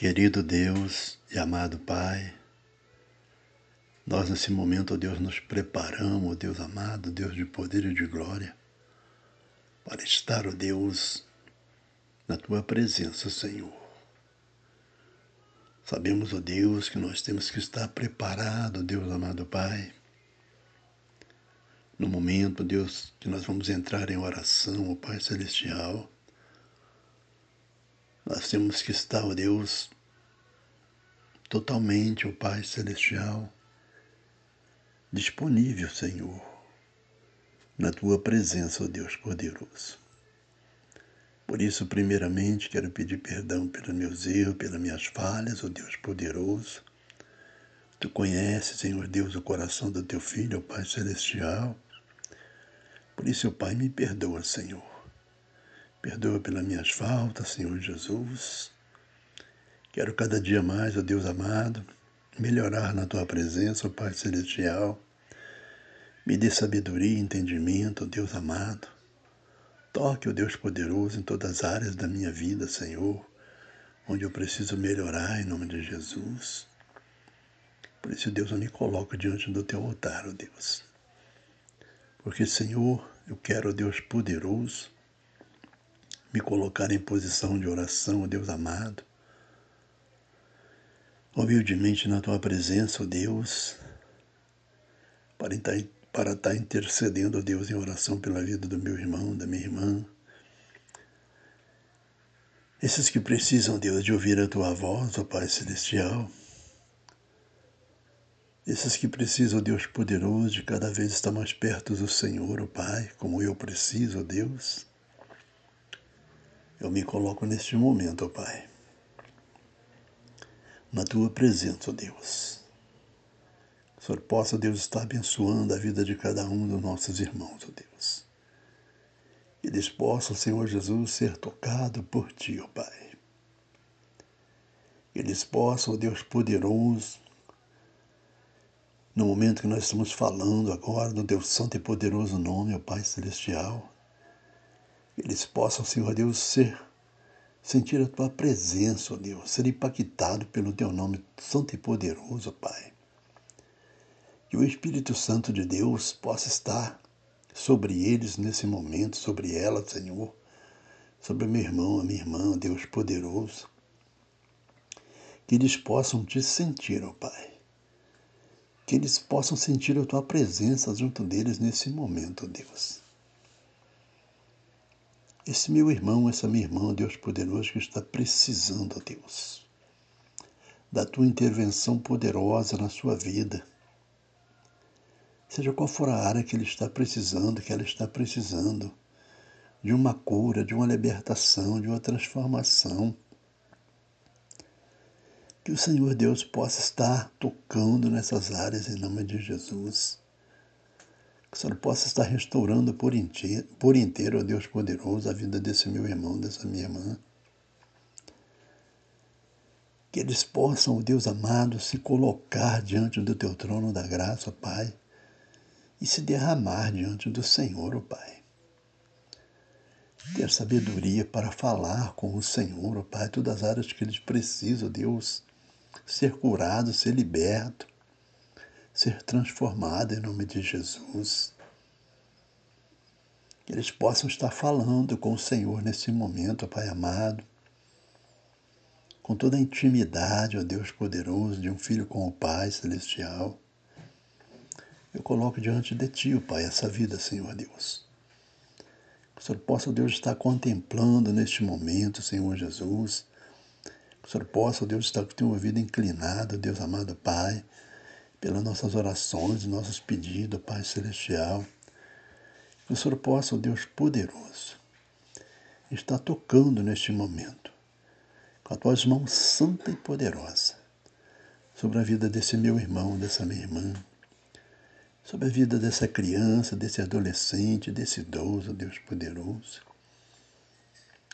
Querido Deus e amado Pai, nós nesse momento, ó Deus, nos preparamos, ó Deus amado, Deus de poder e de glória, para estar, ó Deus, na Tua presença, Senhor. Sabemos, ó Deus, que nós temos que estar preparado, Deus amado Pai, no momento, Deus, que nós vamos entrar em oração, ó Pai Celestial, nós temos que estar, ó Deus, totalmente, ó Pai Celestial, disponível, Senhor, na Tua presença, ó Deus poderoso. Por isso, primeiramente, quero pedir perdão pelos meus erros, pelas minhas falhas, ó Deus poderoso. Tu conheces, Senhor Deus, o coração do Teu Filho, ó Pai Celestial. Por isso, ó Pai, me perdoa, Senhor. Perdoa pelas minhas faltas, Senhor Jesus. Quero cada dia mais, ó Deus amado, melhorar na tua presença, ó Pai Celestial. Me dê sabedoria e entendimento, ó Deus amado. Toque, ó Deus poderoso, em todas as áreas da minha vida, Senhor, onde eu preciso melhorar em nome de Jesus. Por isso, Deus, eu me coloco diante do teu altar, ó Deus. Porque, Senhor, eu quero, ó Deus poderoso, me colocar em posição de oração, ó Deus amado. Humildemente na tua presença, ó Deus, para estar, para estar intercedendo, ó Deus, em oração pela vida do meu irmão, da minha irmã. Esses que precisam, Deus, de ouvir a tua voz, ó Pai Celestial. Esses que precisam, Deus poderoso, de cada vez estar mais perto do Senhor, ó Pai, como eu preciso, ó Deus. Eu me coloco neste momento, ó Pai, na tua presença, ó Deus. O Senhor possa, Deus, estar abençoando a vida de cada um dos nossos irmãos, ó Deus. Eles possam, Senhor Jesus, ser tocados por Ti, ó Pai. Que eles possam, ó Deus poderoso, no momento que nós estamos falando agora do Deus Santo e poderoso nome, ó Pai Celestial, eles possam, Senhor Deus, ser, sentir a tua presença, ó Deus, ser impactado pelo teu nome santo e poderoso, Pai. Que o Espírito Santo de Deus possa estar sobre eles nesse momento, sobre ela, Senhor, sobre meu irmão, a minha irmã, Deus poderoso. Que eles possam te sentir, ó Pai. Que eles possam sentir a tua presença junto deles nesse momento, Deus esse meu irmão, essa minha irmã, Deus poderoso, que está precisando, ó Deus, da tua intervenção poderosa na sua vida. Seja qual for a área que ele está precisando, que ela está precisando, de uma cura, de uma libertação, de uma transformação. Que o Senhor Deus possa estar tocando nessas áreas em nome de Jesus que o Senhor possa estar restaurando por inteiro, por inteiro, ó Deus poderoso, a vida desse meu irmão, dessa minha irmã. Que eles possam, ó Deus amado, se colocar diante do teu trono da graça, Pai, e se derramar diante do Senhor, ó Pai. Ter sabedoria para falar com o Senhor, ó Pai, todas as áreas que eles precisam, Deus, ser curado, ser liberto ser transformada em nome de Jesus. Que eles possam estar falando com o Senhor nesse momento, Pai amado, com toda a intimidade, ó Deus poderoso, de um filho com o Pai celestial. Eu coloco diante de Ti, ó Pai, essa vida, Senhor Deus. Que o Senhor possa, Deus, estar contemplando neste momento, Senhor Jesus. Que o Senhor possa, Deus, estar com o teu ouvido inclinado, Deus amado Pai pelas nossas orações, nossos pedidos, Pai Celestial. Que o Senhor possa, ó Deus poderoso, estar tocando neste momento, com a tua mão santa e poderosa, sobre a vida desse meu irmão, dessa minha irmã, sobre a vida dessa criança, desse adolescente, desse idoso, Deus poderoso.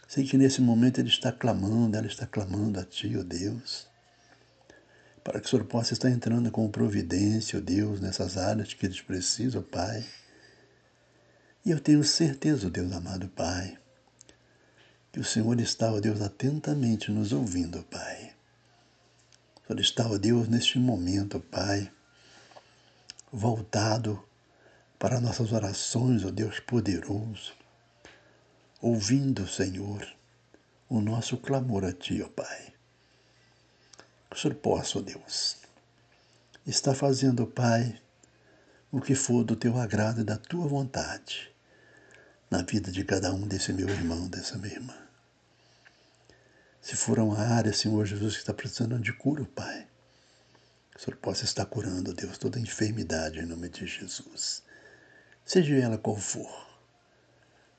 Sei que nesse momento ele está clamando, ela está clamando a Ti, ó Deus para que o Senhor possa estar entrando com providência, ó Deus, nessas áreas que eles precisam, Pai. E eu tenho certeza, ó Deus amado Pai, que o Senhor está, ó Deus, atentamente nos ouvindo, Pai. O Senhor está, ó Deus, neste momento, Pai, voltado para nossas orações, ó Deus poderoso, ouvindo, Senhor, o nosso clamor a Ti, ó Pai. Que o Senhor possa, ó Deus, estar fazendo, Pai, o que for do Teu agrado e da Tua vontade na vida de cada um desse meu irmão, dessa minha irmã. Se for uma área, Senhor Jesus, que está precisando de cura, Pai, que o Senhor possa estar curando, Deus, toda enfermidade em nome de Jesus. Seja ela qual for.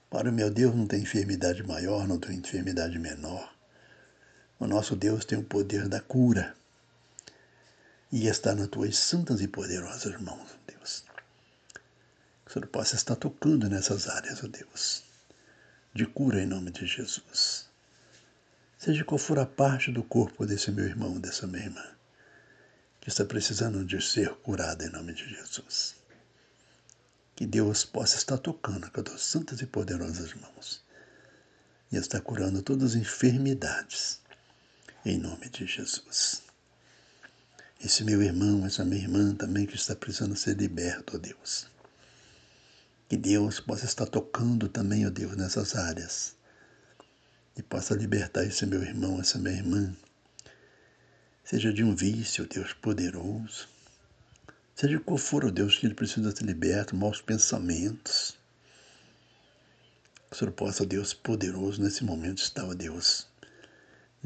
Para o meu Deus não tem enfermidade maior, não tem enfermidade menor. O nosso Deus tem o poder da cura. E está nas tuas santas e poderosas mãos, Deus. Que o Senhor possa estar tocando nessas áreas, ó Deus, de cura em nome de Jesus seja qual for a parte do corpo desse meu irmão, dessa minha irmã, que está precisando de ser curada em nome de Jesus. Que Deus possa estar tocando com as santas e poderosas mãos e estar curando todas as enfermidades em nome de Jesus. Esse meu irmão, essa minha irmã também que está precisando ser liberto, ó Deus. Que Deus possa estar tocando também, ó Deus, nessas áreas e possa libertar esse meu irmão, essa minha irmã, seja de um vício, Deus poderoso, seja qual for o Deus que ele precisa ser liberto, maus pensamentos. Que o Senhor possa, Deus poderoso, nesse momento estar, Deus,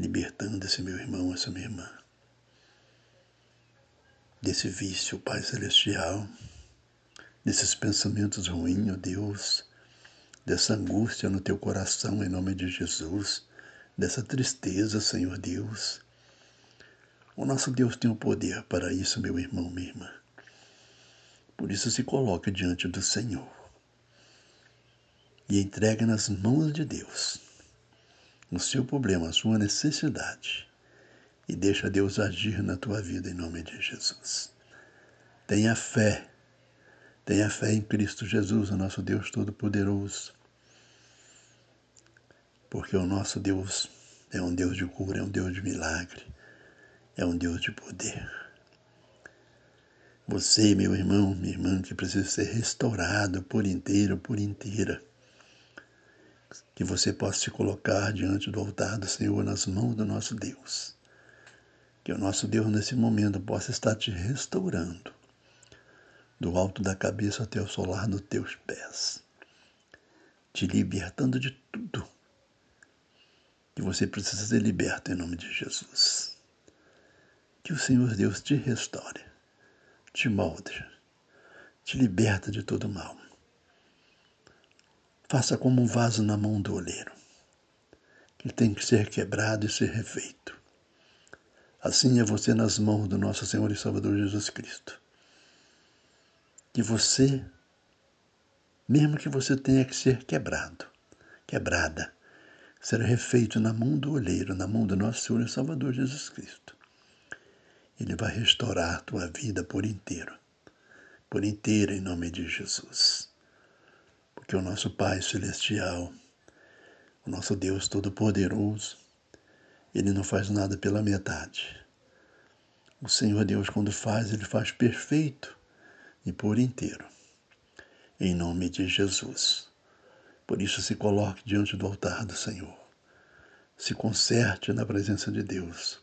libertando esse meu irmão, essa minha irmã, desse vício, Pai Celestial, desses pensamentos ruins, ó Deus, dessa angústia no teu coração, em nome de Jesus, dessa tristeza, Senhor Deus. O nosso Deus tem o poder para isso, meu irmão, minha irmã. Por isso, se coloque diante do Senhor e entregue nas mãos de Deus o seu problema, a sua necessidade e deixa Deus agir na tua vida em nome de Jesus. Tenha fé Tenha fé em Cristo Jesus, o nosso Deus Todo-Poderoso. Porque o nosso Deus é um Deus de cura, é um Deus de milagre, é um Deus de poder. Você, meu irmão, minha irmã, que precisa ser restaurado por inteiro, por inteira. Que você possa se colocar diante do altar do Senhor nas mãos do nosso Deus. Que o nosso Deus, nesse momento, possa estar te restaurando do alto da cabeça até o solar dos teus pés, te libertando de tudo que você precisa ser liberto em nome de Jesus. Que o Senhor Deus te restaure, te molde, te liberta de todo mal. Faça como um vaso na mão do oleiro, que tem que ser quebrado e ser refeito. Assim é você nas mãos do nosso Senhor e Salvador Jesus Cristo que você, mesmo que você tenha que ser quebrado, quebrada, será refeito na mão do olheiro, na mão do nosso Senhor e Salvador Jesus Cristo. Ele vai restaurar a tua vida por inteiro, por inteiro em nome de Jesus. Porque o nosso Pai Celestial, o nosso Deus Todo-Poderoso, ele não faz nada pela metade. O Senhor Deus, quando faz, ele faz perfeito e por inteiro. Em nome de Jesus. Por isso, se coloque diante do altar do Senhor. Se conserte na presença de Deus.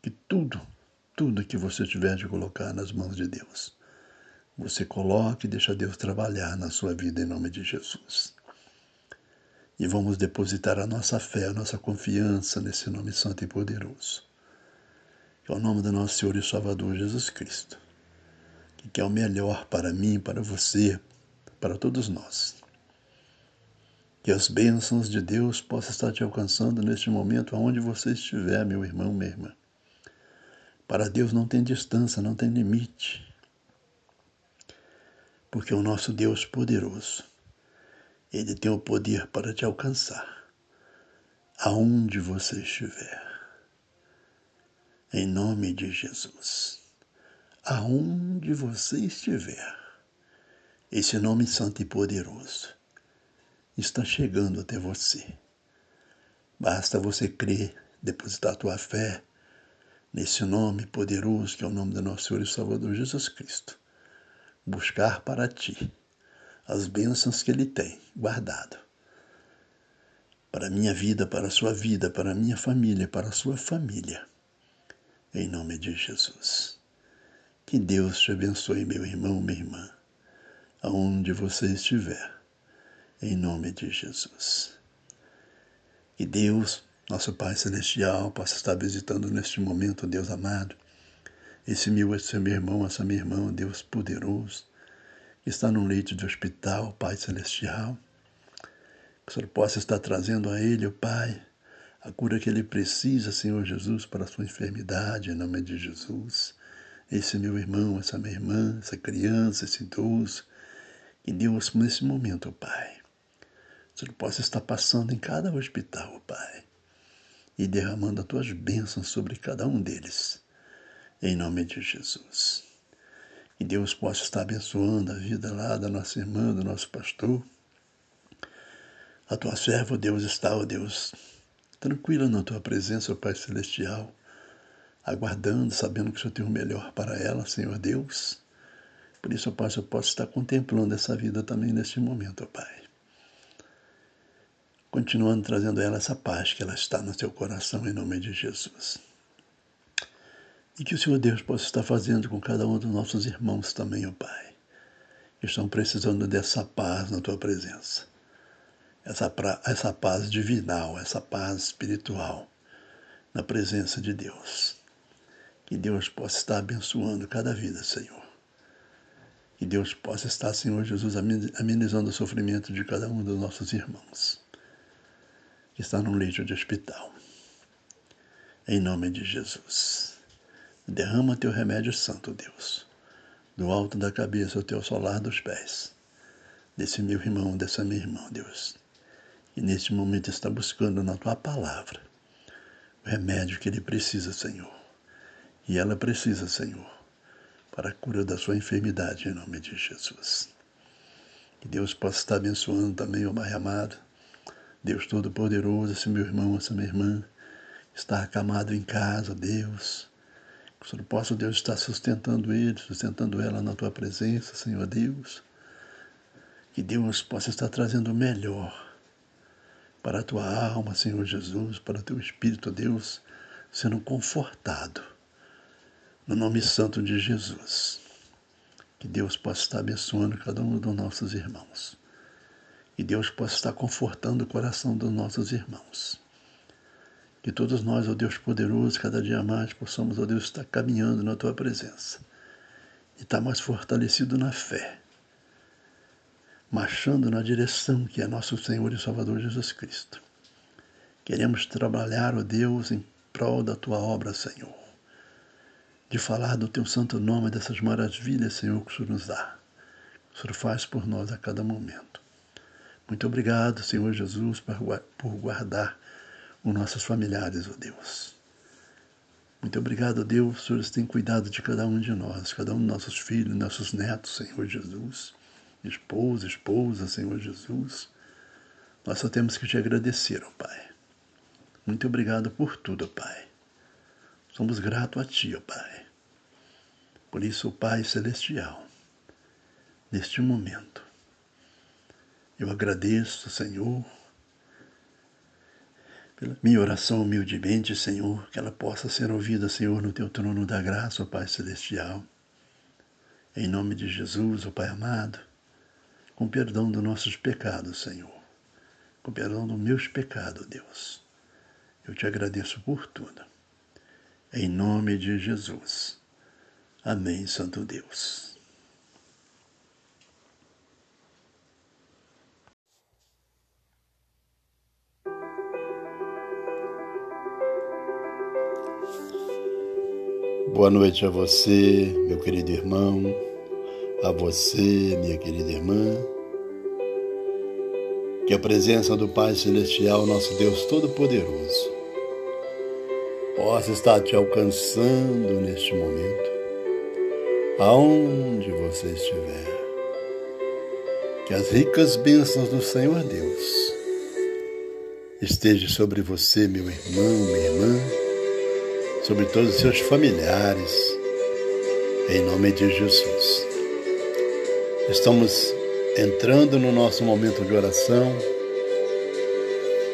Que tudo, tudo que você tiver de colocar nas mãos de Deus, você coloque e deixa Deus trabalhar na sua vida em nome de Jesus. E vamos depositar a nossa fé, a nossa confiança nesse nome santo e poderoso. Que é o nome do nosso Senhor e Salvador Jesus Cristo que é o melhor para mim, para você, para todos nós. Que as bênçãos de Deus possam estar te alcançando neste momento, aonde você estiver, meu irmão, minha irmã. Para Deus não tem distância, não tem limite. Porque o nosso Deus poderoso, Ele tem o poder para te alcançar, aonde você estiver. Em nome de Jesus aonde você estiver, esse nome santo e poderoso está chegando até você. Basta você crer, depositar tua fé, nesse nome poderoso que é o nome do nosso Senhor e Salvador Jesus Cristo, buscar para ti as bênçãos que Ele tem guardado para a minha vida, para a sua vida, para a minha família, para a sua família. Em nome de Jesus. Que Deus te abençoe, meu irmão, minha irmã, aonde você estiver, em nome de Jesus. Que Deus, nosso Pai Celestial, possa estar visitando neste momento, Deus amado, esse meu, esse meu irmão, essa minha irmã, Deus poderoso, que está num leito de hospital, Pai Celestial que o Senhor possa estar trazendo a ele, o Pai, a cura que ele precisa, Senhor Jesus, para a sua enfermidade, em nome de Jesus. Esse meu irmão, essa minha irmã, essa criança, esse idoso, que Deus, nesse momento, Pai, o Senhor possa estar passando em cada hospital, Pai, e derramando as tuas bênçãos sobre cada um deles, em nome de Jesus. Que Deus possa estar abençoando a vida lá da nossa irmã, do nosso pastor, a tua serva, Deus, está, ó Deus, tranquila na tua presença, ó Pai Celestial, aguardando, sabendo que o Senhor tem o melhor para ela, Senhor Deus. Por isso, ó Pai, eu posso estar contemplando essa vida também neste momento, ó Pai. Continuando trazendo a ela essa paz que ela está no teu coração, em nome de Jesus. E que o Senhor Deus possa estar fazendo com cada um dos nossos irmãos também, ó Pai, que estão precisando dessa paz na tua presença essa, pra, essa paz divinal, essa paz espiritual na presença de Deus. Que Deus possa estar abençoando cada vida, Senhor. Que Deus possa estar, Senhor Jesus, amenizando o sofrimento de cada um dos nossos irmãos que está num leito de hospital. Em nome de Jesus. Derrama teu remédio santo, Deus, do alto da cabeça ao teu solar dos pés, desse meu irmão, dessa minha irmã, Deus e neste momento está buscando na tua palavra o remédio que ele precisa, Senhor. E ela precisa, Senhor, para a cura da sua enfermidade, em nome de Jesus. Que Deus possa estar abençoando também o Pai amado, Deus Todo-Poderoso, esse meu irmão, essa minha irmã, está acamado em casa, Deus. Que o Senhor possa, Deus, estar sustentando ele, sustentando ela na tua presença, Senhor Deus. Que Deus possa estar trazendo o melhor para a tua alma, Senhor Jesus, para o teu espírito, Deus, sendo confortado. No nome santo de Jesus. Que Deus possa estar abençoando cada um dos nossos irmãos. Que Deus possa estar confortando o coração dos nossos irmãos. Que todos nós, ó Deus poderoso, cada dia mais possamos, ó Deus, estar caminhando na tua presença. E estar mais fortalecido na fé marchando na direção que é nosso Senhor e Salvador Jesus Cristo. Queremos trabalhar, ó Deus, em prol da tua obra, Senhor, de falar do teu santo nome, dessas maravilhas, Senhor, que o Senhor nos dá. O Senhor faz por nós a cada momento. Muito obrigado, Senhor Jesus, por guardar os nossos familiares, ó Deus. Muito obrigado, Deus, o Senhor tem cuidado de cada um de nós, cada um dos nossos filhos, nossos netos, Senhor Jesus esposa, esposa, Senhor Jesus, nós só temos que te agradecer, ó Pai. Muito obrigado por tudo, ó Pai. Somos gratos a Ti, ó Pai. Por isso, ó Pai Celestial, neste momento, eu agradeço, Senhor, pela minha oração humildemente, Senhor, que ela possa ser ouvida, Senhor, no Teu trono da graça, ó Pai Celestial. Em nome de Jesus, ó Pai amado, com perdão dos nossos pecados, Senhor. Com perdão dos meus pecados, Deus. Eu te agradeço por tudo. Em nome de Jesus. Amém, Santo Deus. Boa noite a você, meu querido irmão a você, minha querida irmã. Que a presença do Pai Celestial, nosso Deus Todo-Poderoso, possa estar te alcançando neste momento, aonde você estiver. Que as ricas bênçãos do Senhor Deus estejam sobre você, meu irmão, minha irmã, sobre todos os seus familiares, em nome de Jesus. Estamos entrando no nosso momento de oração,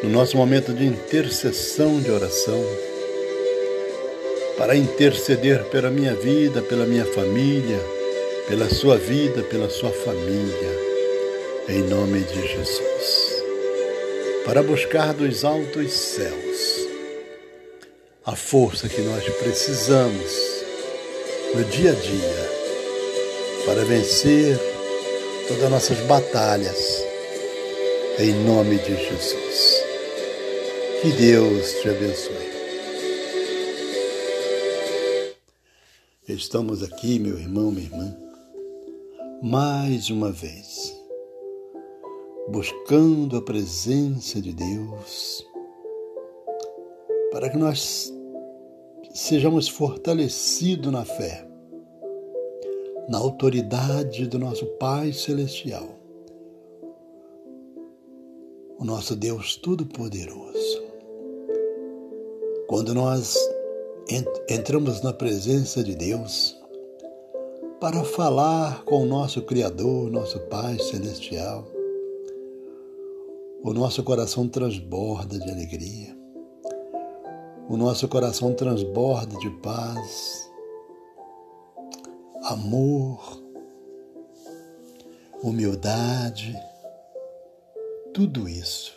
no nosso momento de intercessão de oração, para interceder pela minha vida, pela minha família, pela sua vida, pela sua família, em nome de Jesus. Para buscar dos altos céus a força que nós precisamos no dia a dia para vencer todas as nossas batalhas, em nome de Jesus. Que Deus te abençoe. Estamos aqui, meu irmão, minha irmã, mais uma vez, buscando a presença de Deus, para que nós sejamos fortalecidos na fé na autoridade do nosso Pai Celestial, o nosso Deus Todo-Poderoso. Quando nós entramos na presença de Deus para falar com o nosso Criador, nosso Pai Celestial, o nosso coração transborda de alegria, o nosso coração transborda de paz, amor, humildade, tudo isso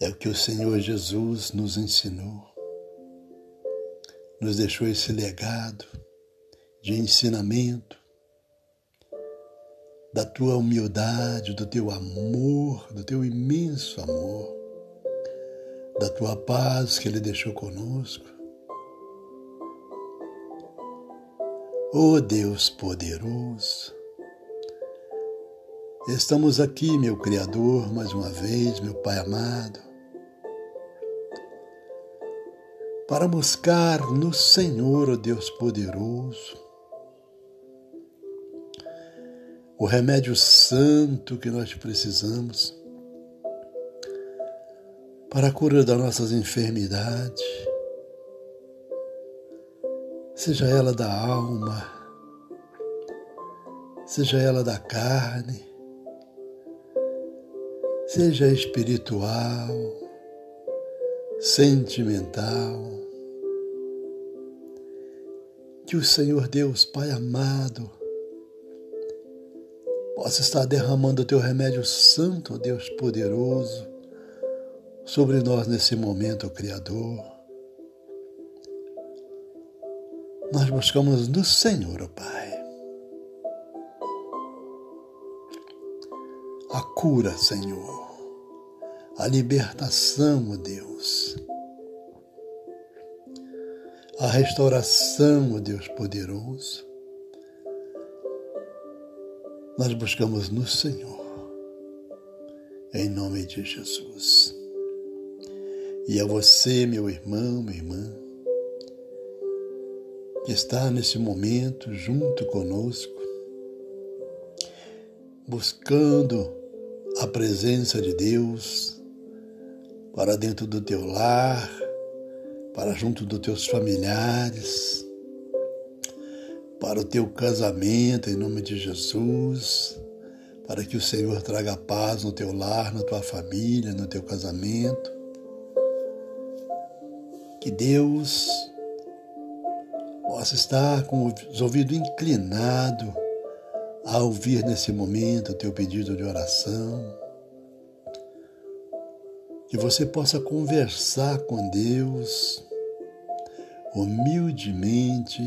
é o que o Senhor Jesus nos ensinou, nos deixou esse legado de ensinamento da tua humildade, do teu amor, do teu imenso amor, da tua paz que Ele deixou conosco. Oh Deus poderoso, estamos aqui, meu Criador, mais uma vez, meu Pai amado, para buscar no Senhor, o oh Deus poderoso, o remédio santo que nós precisamos para a cura das nossas enfermidades seja ela da alma, seja ela da carne, seja espiritual, sentimental. Que o Senhor Deus, Pai amado, possa estar derramando o teu remédio santo, Deus poderoso, sobre nós nesse momento, Criador nós buscamos no Senhor, oh Pai. A cura, Senhor. A libertação, oh Deus. A restauração, oh Deus poderoso. Nós buscamos no Senhor. Em nome de Jesus. E a você, meu irmão, minha irmã, que está nesse momento junto conosco, buscando a presença de Deus para dentro do teu lar, para junto dos teus familiares, para o teu casamento em nome de Jesus, para que o Senhor traga paz no teu lar, na tua família, no teu casamento. Que Deus possa estar com os ouvidos inclinados a ouvir nesse momento o teu pedido de oração. Que você possa conversar com Deus humildemente,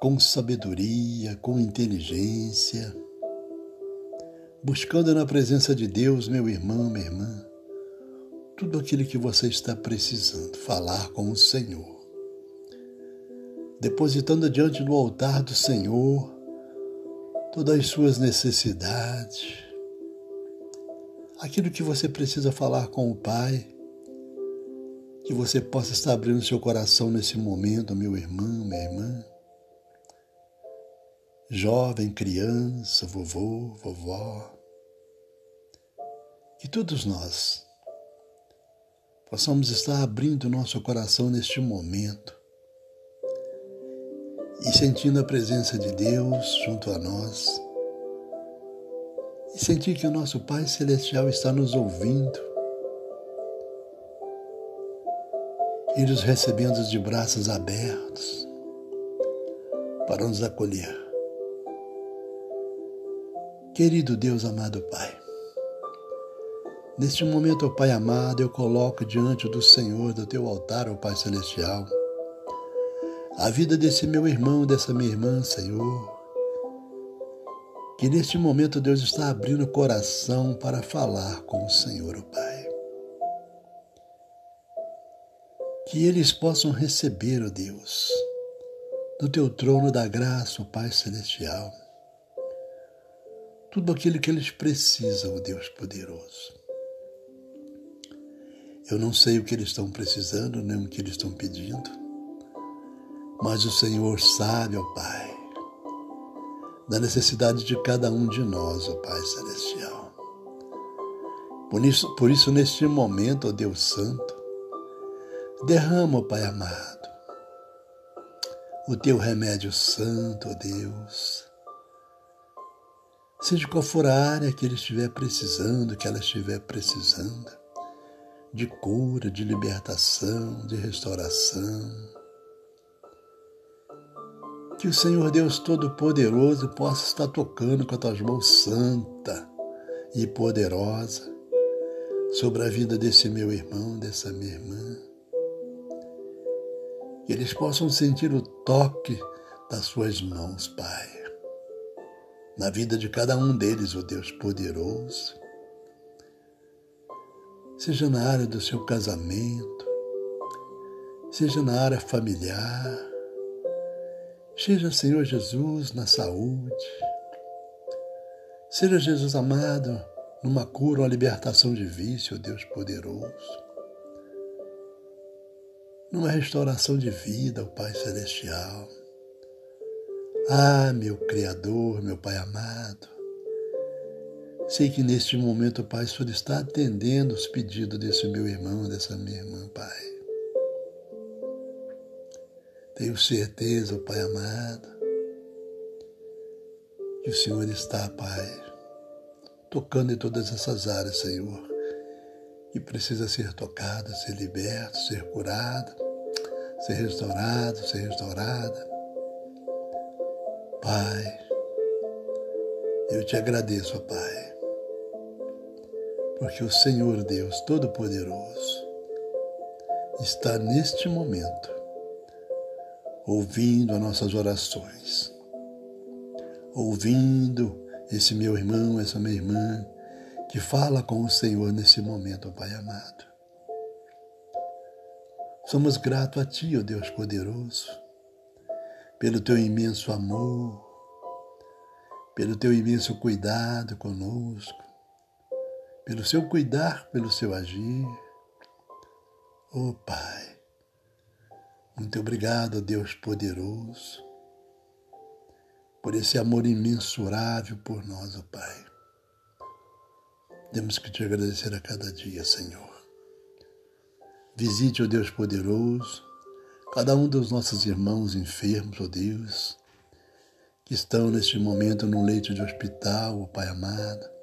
com sabedoria, com inteligência, buscando na presença de Deus, meu irmão, minha irmã, tudo aquilo que você está precisando, falar com o Senhor. Depositando diante do altar do Senhor todas as suas necessidades, aquilo que você precisa falar com o Pai, que você possa estar abrindo seu coração nesse momento, meu irmão, minha irmã, jovem, criança, vovô, vovó, que todos nós possamos estar abrindo nosso coração neste momento e sentindo a presença de Deus junto a nós e sentir que o nosso Pai Celestial está nos ouvindo e nos recebendo de braços abertos para nos acolher. Querido Deus amado Pai, neste momento, ó Pai amado, eu coloco diante do Senhor, do teu altar, ó Pai Celestial, a vida desse meu irmão, dessa minha irmã, Senhor, que neste momento Deus está abrindo o coração para falar com o Senhor, ó Pai. Que eles possam receber, ó Deus, do teu trono da graça, ó Pai Celestial, tudo aquilo que eles precisam, ó Deus poderoso. Eu não sei o que eles estão precisando, nem o que eles estão pedindo, mas o Senhor sabe, ó Pai da necessidade de cada um de nós, ó Pai Celestial. Por isso, por isso neste momento, ó Deus Santo, derrama, ó Pai amado, o teu remédio santo, ó Deus. Seja qual for a área que ele estiver precisando, que ela estiver precisando, de cura, de libertação, de restauração, que o Senhor Deus Todo-Poderoso possa estar tocando com as tuas mãos santa e poderosa sobre a vida desse meu irmão, dessa minha irmã. Que eles possam sentir o toque das suas mãos, Pai. Na vida de cada um deles, oh Deus poderoso. Seja na área do seu casamento, seja na área familiar, Seja Senhor Jesus na saúde. Seja Jesus amado numa cura ou libertação de vício, Deus poderoso. Numa restauração de vida, o Pai Celestial. Ah, meu Criador, meu Pai amado. Sei que neste momento, Pai, o Senhor está atendendo os pedidos desse meu irmão, dessa minha irmã, Pai. Tenho certeza, Pai amado, que o Senhor está, Pai, tocando em todas essas áreas, Senhor, que precisa ser tocada, ser liberto, ser curado, ser restaurado, ser restaurada. Pai, eu te agradeço, Pai, porque o Senhor Deus Todo-Poderoso está neste momento ouvindo as nossas orações, ouvindo esse meu irmão, essa minha irmã, que fala com o Senhor nesse momento, Pai amado. Somos gratos a Ti, ó Deus poderoso, pelo Teu imenso amor, pelo Teu imenso cuidado conosco, pelo Seu cuidar, pelo Seu agir. Oh, Pai, muito obrigado, Deus poderoso, por esse amor imensurável por nós, ó Pai. Temos que te agradecer a cada dia, Senhor. Visite, ó Deus poderoso, cada um dos nossos irmãos enfermos, ó Deus, que estão neste momento num leito de hospital, ó Pai amado.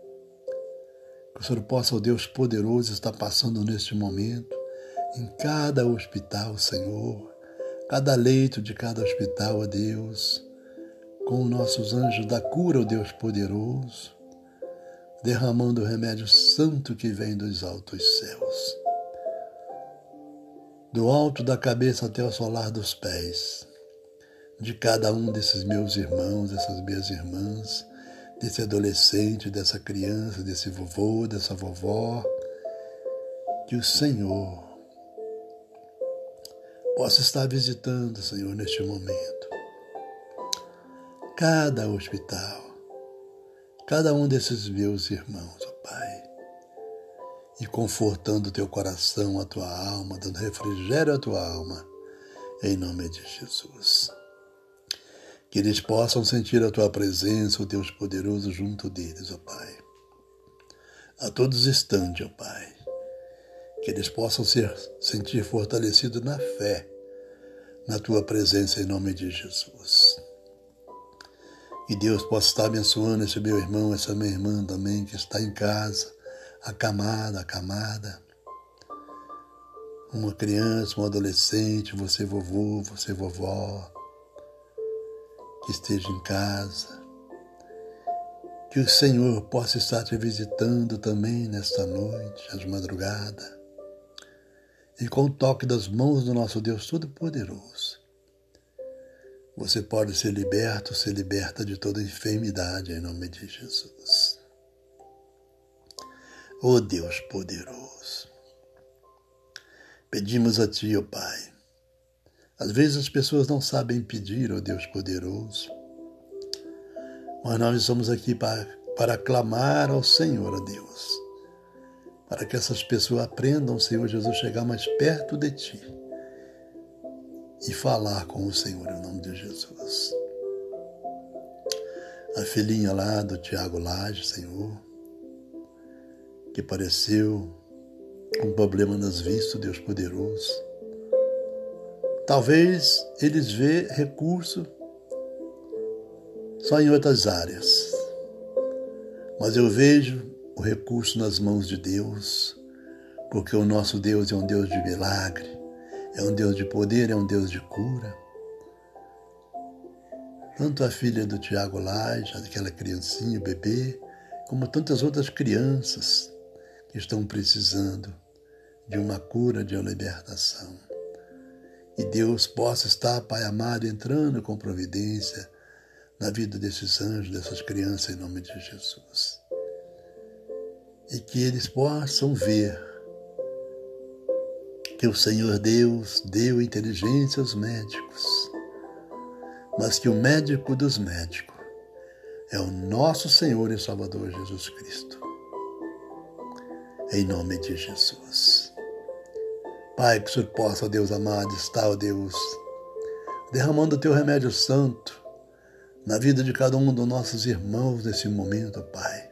Que o Senhor possa, ó Deus poderoso, estar passando neste momento em cada hospital, Senhor, cada leito de cada hospital, ó Deus, com nossos anjos da cura, ó Deus poderoso, derramando o remédio santo que vem dos altos céus. Do alto da cabeça até o solar dos pés, de cada um desses meus irmãos, dessas minhas irmãs, desse adolescente, dessa criança, desse vovô, dessa vovó, que o Senhor possa estar visitando, Senhor, neste momento. Cada hospital, cada um desses meus irmãos, ó Pai, e confortando o teu coração, a tua alma, dando refrigério à tua alma, em nome de Jesus. Que eles possam sentir a tua presença, o Deus poderoso, junto deles, ó Pai. A todos estande, ó Pai que eles possam ser sentir fortalecidos na fé, na tua presença em nome de Jesus. Que Deus possa estar abençoando esse meu irmão, essa minha irmã também, que está em casa, acamada, acamada. Uma criança, um adolescente, você vovô, você vovó, que esteja em casa. Que o Senhor possa estar te visitando também nesta noite, às madrugadas. E com o toque das mãos do nosso Deus Todo-Poderoso, você pode ser liberto, ser liberta de toda enfermidade em nome de Jesus. Oh Deus poderoso, pedimos a Ti, ó oh Pai. Às vezes as pessoas não sabem pedir, ó oh Deus poderoso, mas nós estamos aqui para, para clamar ao Senhor, ó Deus, para que essas pessoas aprendam, Senhor Jesus, chegar mais perto de Ti e falar com o Senhor em nome de Jesus. A filhinha lá do Tiago Lage, Senhor, que apareceu com problema nas vistas, Deus poderoso. Talvez eles vê recurso só em outras áreas, mas eu vejo o recurso nas mãos de Deus, porque o nosso Deus é um Deus de milagre, é um Deus de poder, é um Deus de cura. Tanto a filha do Tiago Laje, aquela criancinha, o bebê, como tantas outras crianças que estão precisando de uma cura, de uma libertação. E Deus possa estar, Pai amado, entrando com providência na vida desses anjos, dessas crianças, em nome de Jesus. E que eles possam ver que o Senhor Deus deu inteligência aos médicos, mas que o médico dos médicos é o nosso Senhor e Salvador Jesus Cristo. Em nome de Jesus. Pai, que o Senhor possa, Deus amado, estar, ó Deus, derramando o teu remédio santo na vida de cada um dos nossos irmãos nesse momento, Pai,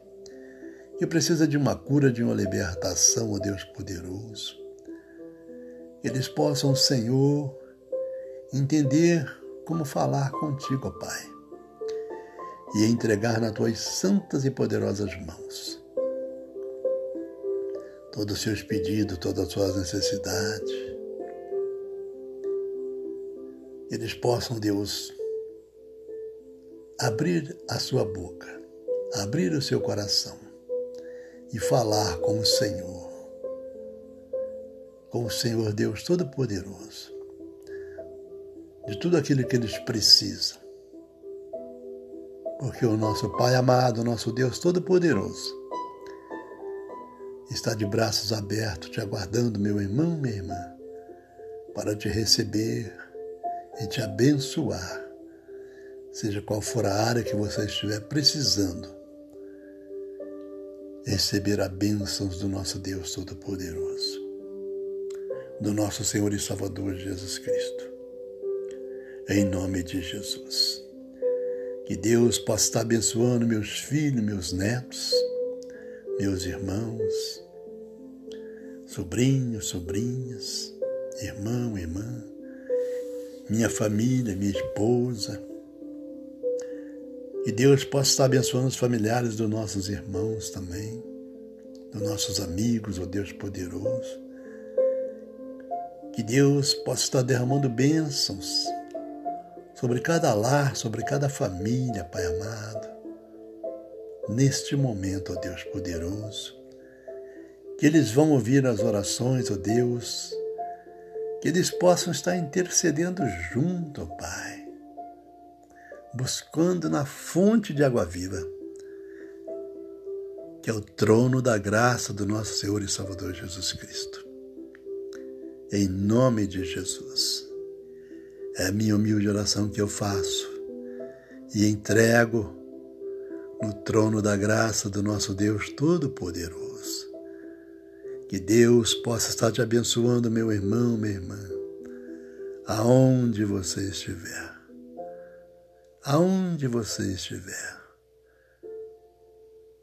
que precisa de uma cura, de uma libertação, ó Deus poderoso. Eles possam, Senhor, entender como falar contigo, ó Pai, e entregar nas tuas santas e poderosas mãos todos os seus pedidos, todas as suas necessidades. Eles possam, Deus, abrir a sua boca, abrir o seu coração e falar com o Senhor com o Senhor Deus Todo-Poderoso, de tudo aquilo que eles precisam. Porque o nosso Pai amado, o nosso Deus Todo-Poderoso, está de braços abertos te aguardando, meu irmão, minha irmã, para te receber e te abençoar, seja qual for a área que você estiver precisando, receber as bênçãos do nosso Deus Todo-Poderoso do nosso Senhor e Salvador Jesus Cristo. Em nome de Jesus. Que Deus possa estar abençoando meus filhos, meus netos, meus irmãos, sobrinhos, sobrinhas, irmão, irmã, minha família, minha esposa. Que Deus possa estar abençoando os familiares dos nossos irmãos também, dos nossos amigos, ó oh Deus poderoso que Deus possa estar derramando bênçãos sobre cada lar, sobre cada família, Pai amado. Neste momento, ó Deus poderoso, que eles vão ouvir as orações, ó Deus, que eles possam estar intercedendo junto, ó Pai, buscando na fonte de água viva, que é o trono da graça do nosso Senhor e Salvador Jesus Cristo em nome de Jesus. É a minha humilde oração que eu faço e entrego no trono da graça do nosso Deus Todo-Poderoso. Que Deus possa estar te abençoando, meu irmão, minha irmã, aonde você estiver. Aonde você estiver.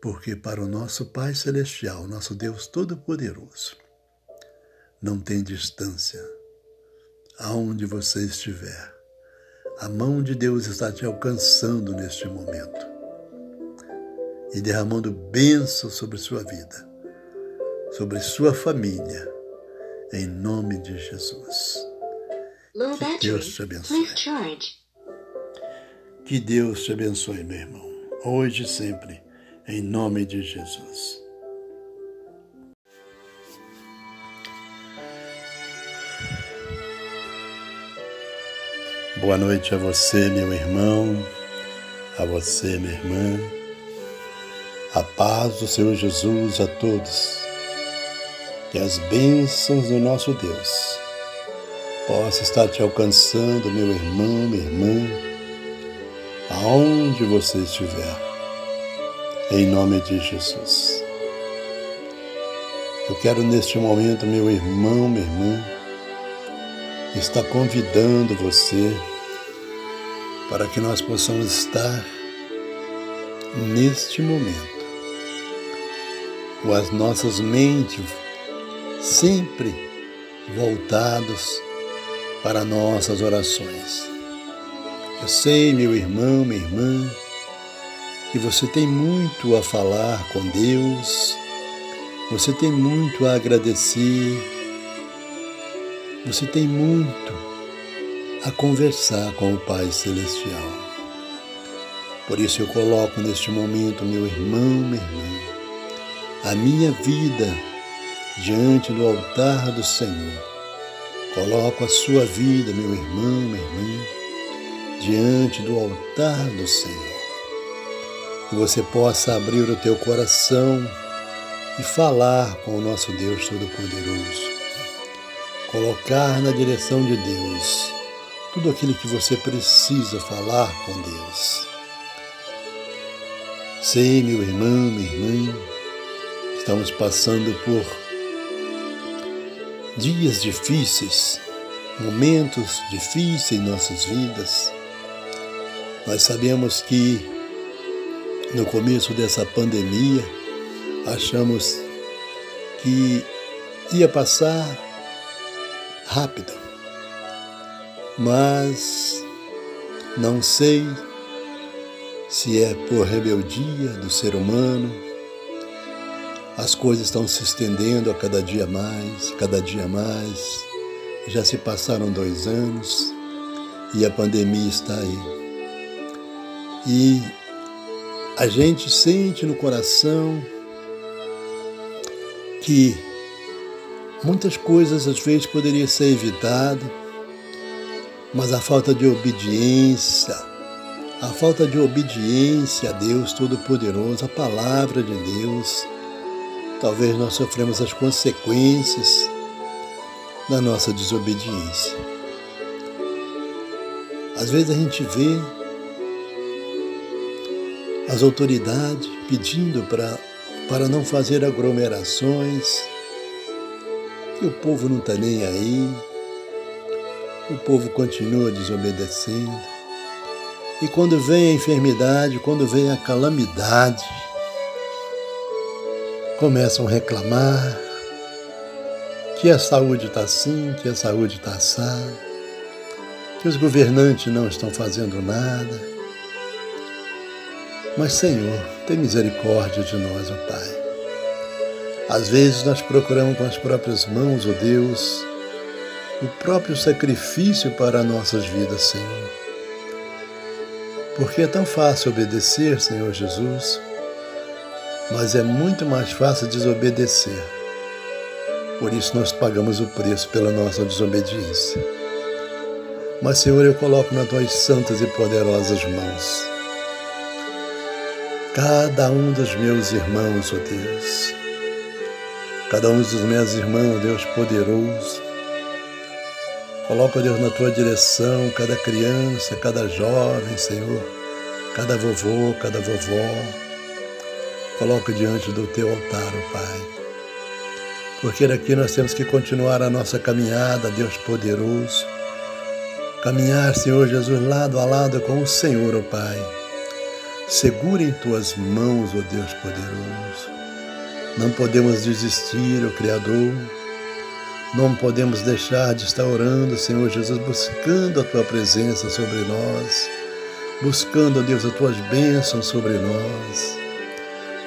Porque para o nosso Pai Celestial, nosso Deus Todo-Poderoso, não tem distância. Aonde você estiver, a mão de Deus está te alcançando neste momento e derramando bênção sobre sua vida, sobre sua família, em nome de Jesus. Que Deus te abençoe. Que Deus te abençoe, meu irmão, hoje e sempre, em nome de Jesus. Boa noite a você, meu irmão, a você, minha irmã. A paz do Senhor Jesus a todos. Que as bênçãos do nosso Deus possa estar te alcançando, meu irmão, minha irmã, aonde você estiver. Em nome de Jesus. Eu quero neste momento, meu irmão, minha irmã, está convidando você para que nós possamos estar neste momento com as nossas mentes sempre voltados para nossas orações. Eu sei, meu irmão, minha irmã, que você tem muito a falar com Deus, você tem muito a agradecer você tem muito a conversar com o Pai Celestial. Por isso eu coloco neste momento, meu irmão, minha irmã, a minha vida diante do altar do Senhor. Coloco a sua vida, meu irmão, minha irmã, diante do altar do Senhor. Que você possa abrir o teu coração e falar com o nosso Deus Todo-Poderoso colocar na direção de Deus tudo aquilo que você precisa falar com Deus. Sei, meu irmão, minha irmã, estamos passando por dias difíceis, momentos difíceis em nossas vidas. Nós sabemos que no começo dessa pandemia achamos que ia passar rápido. Mas não sei se é por rebeldia do ser humano, as coisas estão se estendendo a cada dia mais, cada dia mais. Já se passaram dois anos e a pandemia está aí. E a gente sente no coração que Muitas coisas às vezes poderiam ser evitadas, mas a falta de obediência, a falta de obediência a Deus Todo-Poderoso, a palavra de Deus, talvez nós sofremos as consequências da nossa desobediência. Às vezes a gente vê as autoridades pedindo para, para não fazer aglomerações, e o povo não está nem aí, o povo continua desobedecendo. E quando vem a enfermidade, quando vem a calamidade, começam a reclamar que a saúde está assim, que a saúde está assada, que os governantes não estão fazendo nada. Mas, Senhor, tem misericórdia de nós, ó Pai. Às vezes nós procuramos com as próprias mãos, ó oh Deus, o próprio sacrifício para nossas vidas, Senhor. Porque é tão fácil obedecer, Senhor Jesus, mas é muito mais fácil desobedecer. Por isso nós pagamos o preço pela nossa desobediência. Mas, Senhor, eu coloco nas tuas santas e poderosas mãos cada um dos meus irmãos, ó oh Deus cada um dos meus irmãos, Deus poderoso. Coloca, Deus, na tua direção cada criança, cada jovem, Senhor, cada vovô, cada vovó. Coloca diante do teu altar, ó Pai. Porque daqui nós temos que continuar a nossa caminhada, Deus poderoso. Caminhar, Senhor Jesus, lado a lado com o Senhor, ó Pai. Segura em tuas mãos, ó Deus poderoso. Não podemos desistir, ó Criador. Não podemos deixar de estar orando, Senhor Jesus, buscando a tua presença sobre nós, buscando, ó Deus, as tuas bênçãos sobre nós.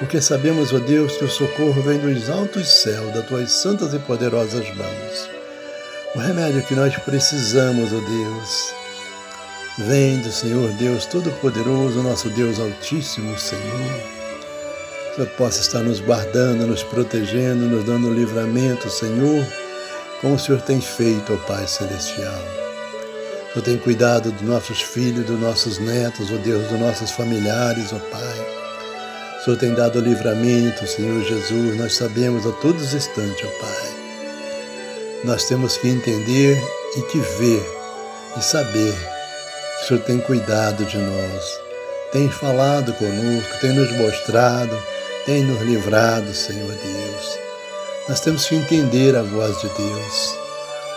Porque sabemos, ó Deus, que o socorro vem dos altos céus, das tuas santas e poderosas mãos. O remédio que nós precisamos, ó Deus, vem do Senhor Deus Todo-Poderoso, nosso Deus Altíssimo, Senhor. Que possa estar nos guardando, nos protegendo, nos dando livramento, Senhor como o Senhor tem feito, ó Pai Celestial. O Senhor tem cuidado dos nossos filhos, dos nossos netos, ó Deus, dos nossos familiares, ó Pai. O Senhor tem dado livramento, Senhor Jesus, nós sabemos a todos os instantes, ó Pai. Nós temos que entender e que ver e saber que o Senhor tem cuidado de nós, tem falado conosco, tem nos mostrado, tem nos livrado, Senhor Deus. Nós temos que entender a voz de Deus.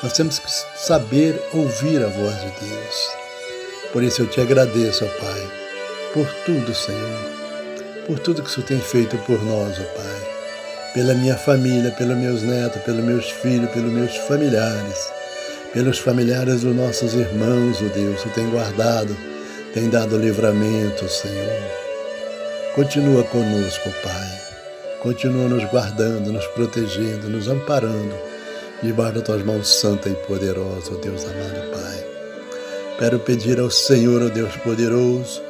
Nós temos que saber ouvir a voz de Deus. Por isso eu te agradeço, ó Pai, por tudo, Senhor. Por tudo que o Senhor tem feito por nós, ó Pai. Pela minha família, pelos meus netos, pelos meus filhos, pelos meus familiares. Pelos familiares dos nossos irmãos, ó Deus. O tem guardado, tem dado livramento, Senhor. Continua conosco, Pai. Continua nos guardando, nos protegendo, nos amparando, debaixo das tuas mãos santa e poderosa, ó Deus amado Pai. Quero pedir ao Senhor, ó Deus poderoso,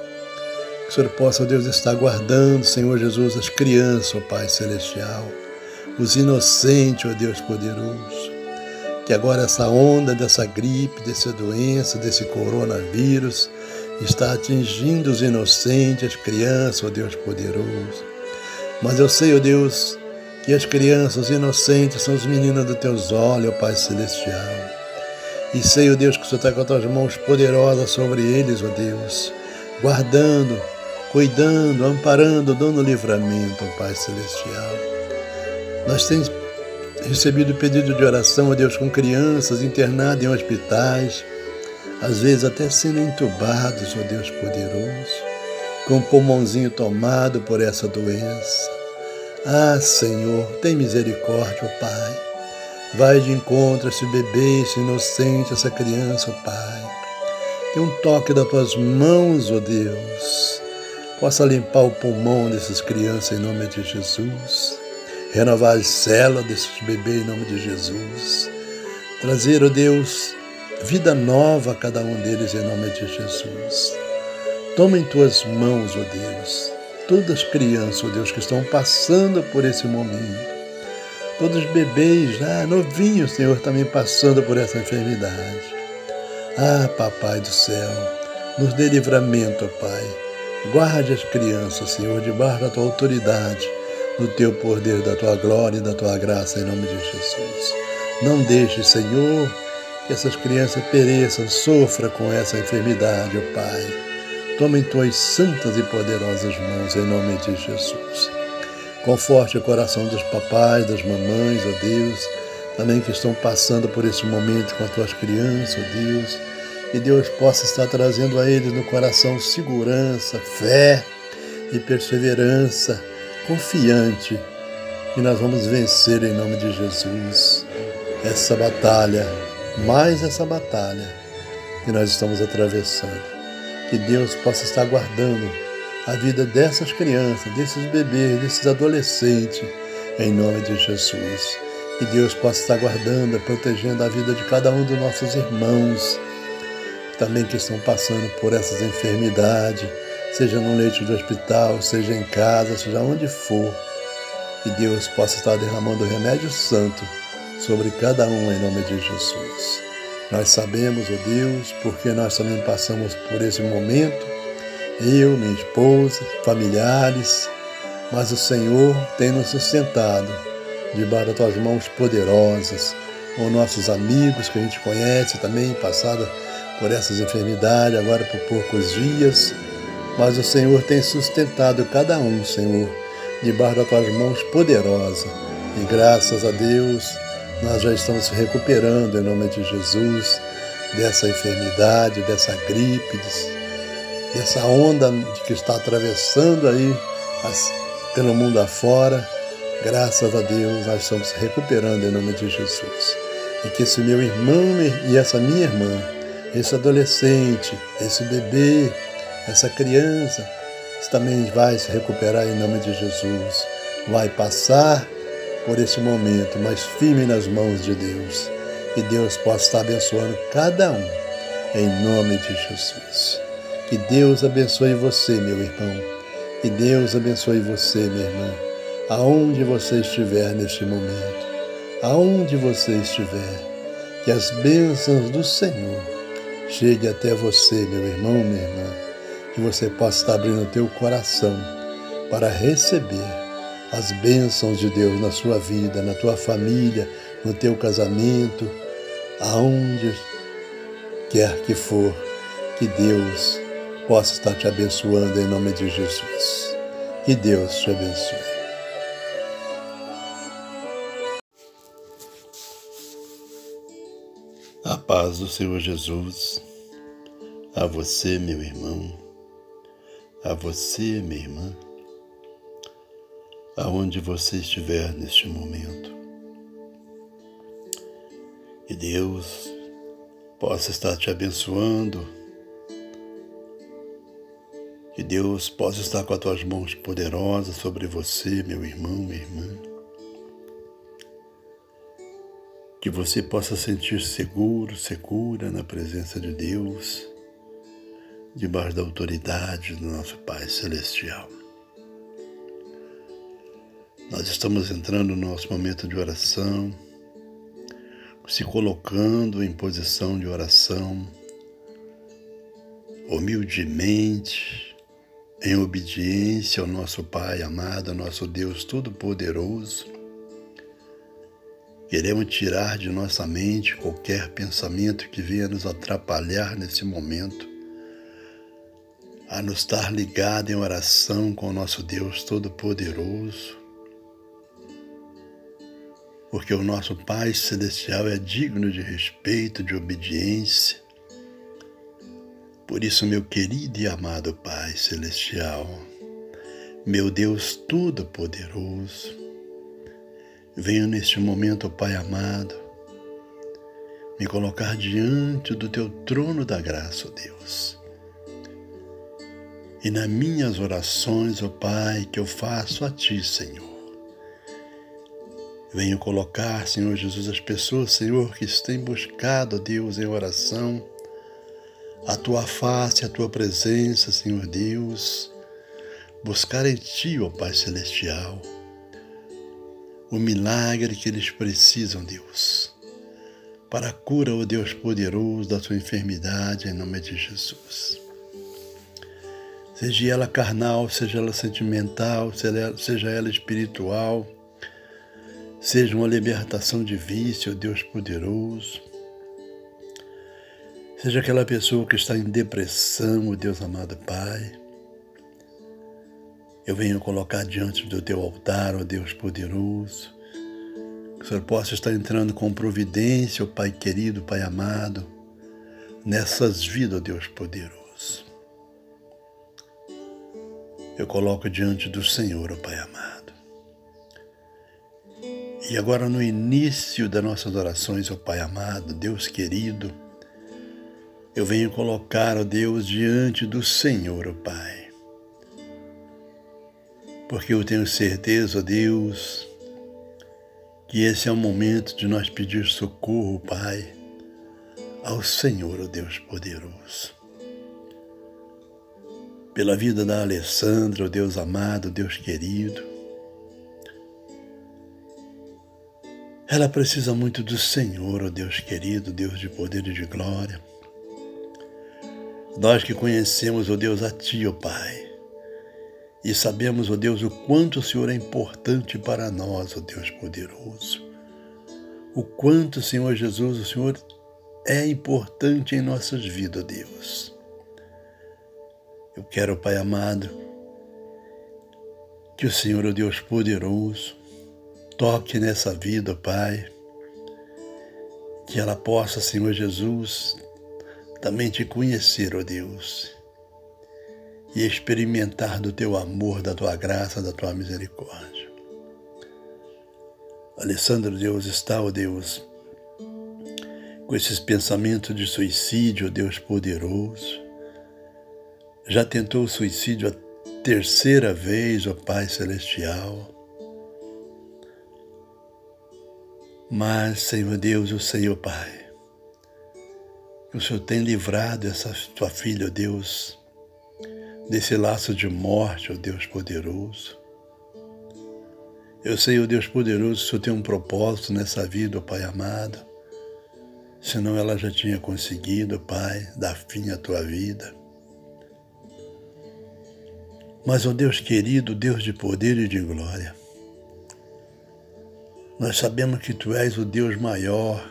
o Senhor possa, Deus, estar guardando, Senhor Jesus, as crianças, ó Pai celestial, os inocentes, ó Deus poderoso. Que agora essa onda dessa gripe, dessa doença, desse coronavírus, está atingindo os inocentes, as crianças, ó Deus poderoso. Mas eu sei, ó Deus, que as crianças inocentes são os meninos dos teus olhos, ó Pai Celestial. E sei, ó Deus, que o Senhor está com as tuas mãos poderosas sobre eles, ó Deus, guardando, cuidando, amparando, dando livramento, ó Pai Celestial. Nós temos recebido pedido de oração, ó Deus, com crianças internadas em hospitais, às vezes até sendo entubados, ó Deus poderoso com o pulmãozinho tomado por essa doença. Ah, Senhor, tem misericórdia, ó Pai. Vai de encontro a esse bebê, esse inocente, essa criança, ó Pai. Que um toque das tuas mãos, ó Deus, possa limpar o pulmão dessas crianças em nome de Jesus. Renovar as células desses bebês em nome de Jesus. Trazer, ó Deus, vida nova a cada um deles em nome de Jesus. Toma em tuas mãos, ó oh Deus, todas as crianças, ó oh Deus, que estão passando por esse momento. Todos os bebês já novinhos, Senhor, também passando por essa enfermidade. Ah, Papai do céu, nos dê livramento, ó Pai. Guarde as crianças, Senhor, debaixo da tua autoridade, no teu poder, da tua glória e da tua graça, em nome de Jesus. Não deixe, Senhor, que essas crianças pereçam, sofram com essa enfermidade, ó Pai. Toma em tuas santas e poderosas mãos, em nome de Jesus. Conforte o coração dos papais, das mamães, ó Deus, também que estão passando por esse momento com as tuas crianças, ó Deus. Que Deus possa estar trazendo a eles no coração segurança, fé e perseverança, confiante que nós vamos vencer em nome de Jesus essa batalha, mais essa batalha que nós estamos atravessando que Deus possa estar guardando a vida dessas crianças, desses bebês, desses adolescentes, em nome de Jesus. Que Deus possa estar guardando, protegendo a vida de cada um dos nossos irmãos, também que estão passando por essas enfermidades, seja no leito de hospital, seja em casa, seja onde for. Que Deus possa estar derramando o remédio santo sobre cada um em nome de Jesus. Nós sabemos, ó oh Deus, porque nós também passamos por esse momento, eu, minha esposa, familiares, mas o Senhor tem nos sustentado debaixo das tuas mãos poderosas, com nossos amigos que a gente conhece também, passado por essas enfermidades, agora por poucos dias, mas o Senhor tem sustentado cada um, Senhor, debaixo das tuas mãos poderosas. E graças a Deus, nós já estamos recuperando em nome de Jesus dessa enfermidade, dessa gripe, dessa onda que está atravessando aí pelo mundo afora. Graças a Deus nós estamos recuperando em nome de Jesus. e que esse meu irmão e essa minha irmã, esse adolescente, esse bebê, essa criança, também vai se recuperar em nome de Jesus. Vai passar por esse momento, mas firme nas mãos de Deus. E Deus possa estar abençoando cada um, em nome de Jesus. Que Deus abençoe você, meu irmão. Que Deus abençoe você, minha irmã. Aonde você estiver neste momento, aonde você estiver, que as bênçãos do Senhor cheguem até você, meu irmão, minha irmã. Que você possa estar abrindo o teu coração para receber as bênçãos de Deus na sua vida, na tua família, no teu casamento, aonde quer que for, que Deus possa estar te abençoando em nome de Jesus. Que Deus te abençoe. Paz do Senhor Jesus, a você, meu irmão, a você, minha irmã, aonde você estiver neste momento. Que Deus possa estar te abençoando, que Deus possa estar com as tuas mãos poderosas sobre você, meu irmão, minha irmã. Que você possa sentir seguro, segura na presença de Deus, debaixo da autoridade do nosso Pai Celestial. Nós estamos entrando no nosso momento de oração, se colocando em posição de oração, humildemente, em obediência ao nosso Pai amado, ao nosso Deus Todo-Poderoso. Queremos tirar de nossa mente qualquer pensamento que venha nos atrapalhar nesse momento, a nos estar ligado em oração com o nosso Deus Todo-Poderoso porque o nosso Pai Celestial é digno de respeito, de obediência. Por isso, meu querido e amado Pai Celestial, meu Deus Todo-Poderoso, venho neste momento, Pai amado, me colocar diante do Teu trono da graça, ó Deus. E nas minhas orações, ó Pai, que eu faço a Ti, Senhor, Venho colocar, Senhor Jesus, as pessoas, Senhor, que têm buscado, Deus, em oração, a tua face, a tua presença, Senhor Deus, buscar em Ti, ó Pai Celestial, o milagre que eles precisam, Deus, para a cura, ó Deus poderoso, da sua enfermidade, em nome de Jesus. Seja ela carnal, seja ela sentimental, seja ela espiritual, Seja uma libertação de vício, Deus poderoso. Seja aquela pessoa que está em depressão, o Deus amado Pai. Eu venho colocar diante do teu altar, ó Deus poderoso. Que o Senhor possa estar entrando com providência, ó Pai querido, Pai amado, nessas vidas, ó Deus poderoso. Eu coloco diante do Senhor, ó Pai amado e agora, no início das nossas orações, ó Pai amado, Deus querido, eu venho colocar, ó Deus, diante do Senhor, ó Pai. Porque eu tenho certeza, Deus, que esse é o momento de nós pedir socorro, Pai, ao Senhor, ó Deus poderoso. Pela vida da Alessandra, ó Deus amado, Deus querido, Ela precisa muito do Senhor, ó oh Deus querido, Deus de poder e de glória. Nós que conhecemos, ó oh Deus, a Ti, ó oh Pai, e sabemos, ó Deus, o quanto o Senhor é importante para nós, ó Deus poderoso. O quanto, Senhor Jesus, o Senhor é importante em nossas vidas, ó Deus. Eu quero, Pai amado, que o Senhor, ó Deus poderoso, Toque nessa vida, Pai, que ela possa, Senhor Jesus, também te conhecer, ó oh Deus, e experimentar do teu amor, da tua graça, da tua misericórdia. Alessandro, Deus, está, ó oh Deus, com esses pensamentos de suicídio, Deus poderoso. Já tentou o suicídio a terceira vez, ó Pai Celestial. Mas, Senhor Deus, o Senhor Pai, o Senhor tem livrado essa tua filha, ó Deus, desse laço de morte, ó Deus poderoso. Eu sei, ó Deus poderoso, o Senhor tem um propósito nessa vida, ó Pai amado. Senão ela já tinha conseguido, Pai, dar fim à tua vida. Mas, ó Deus querido, Deus de poder e de glória, nós sabemos que Tu és o Deus maior,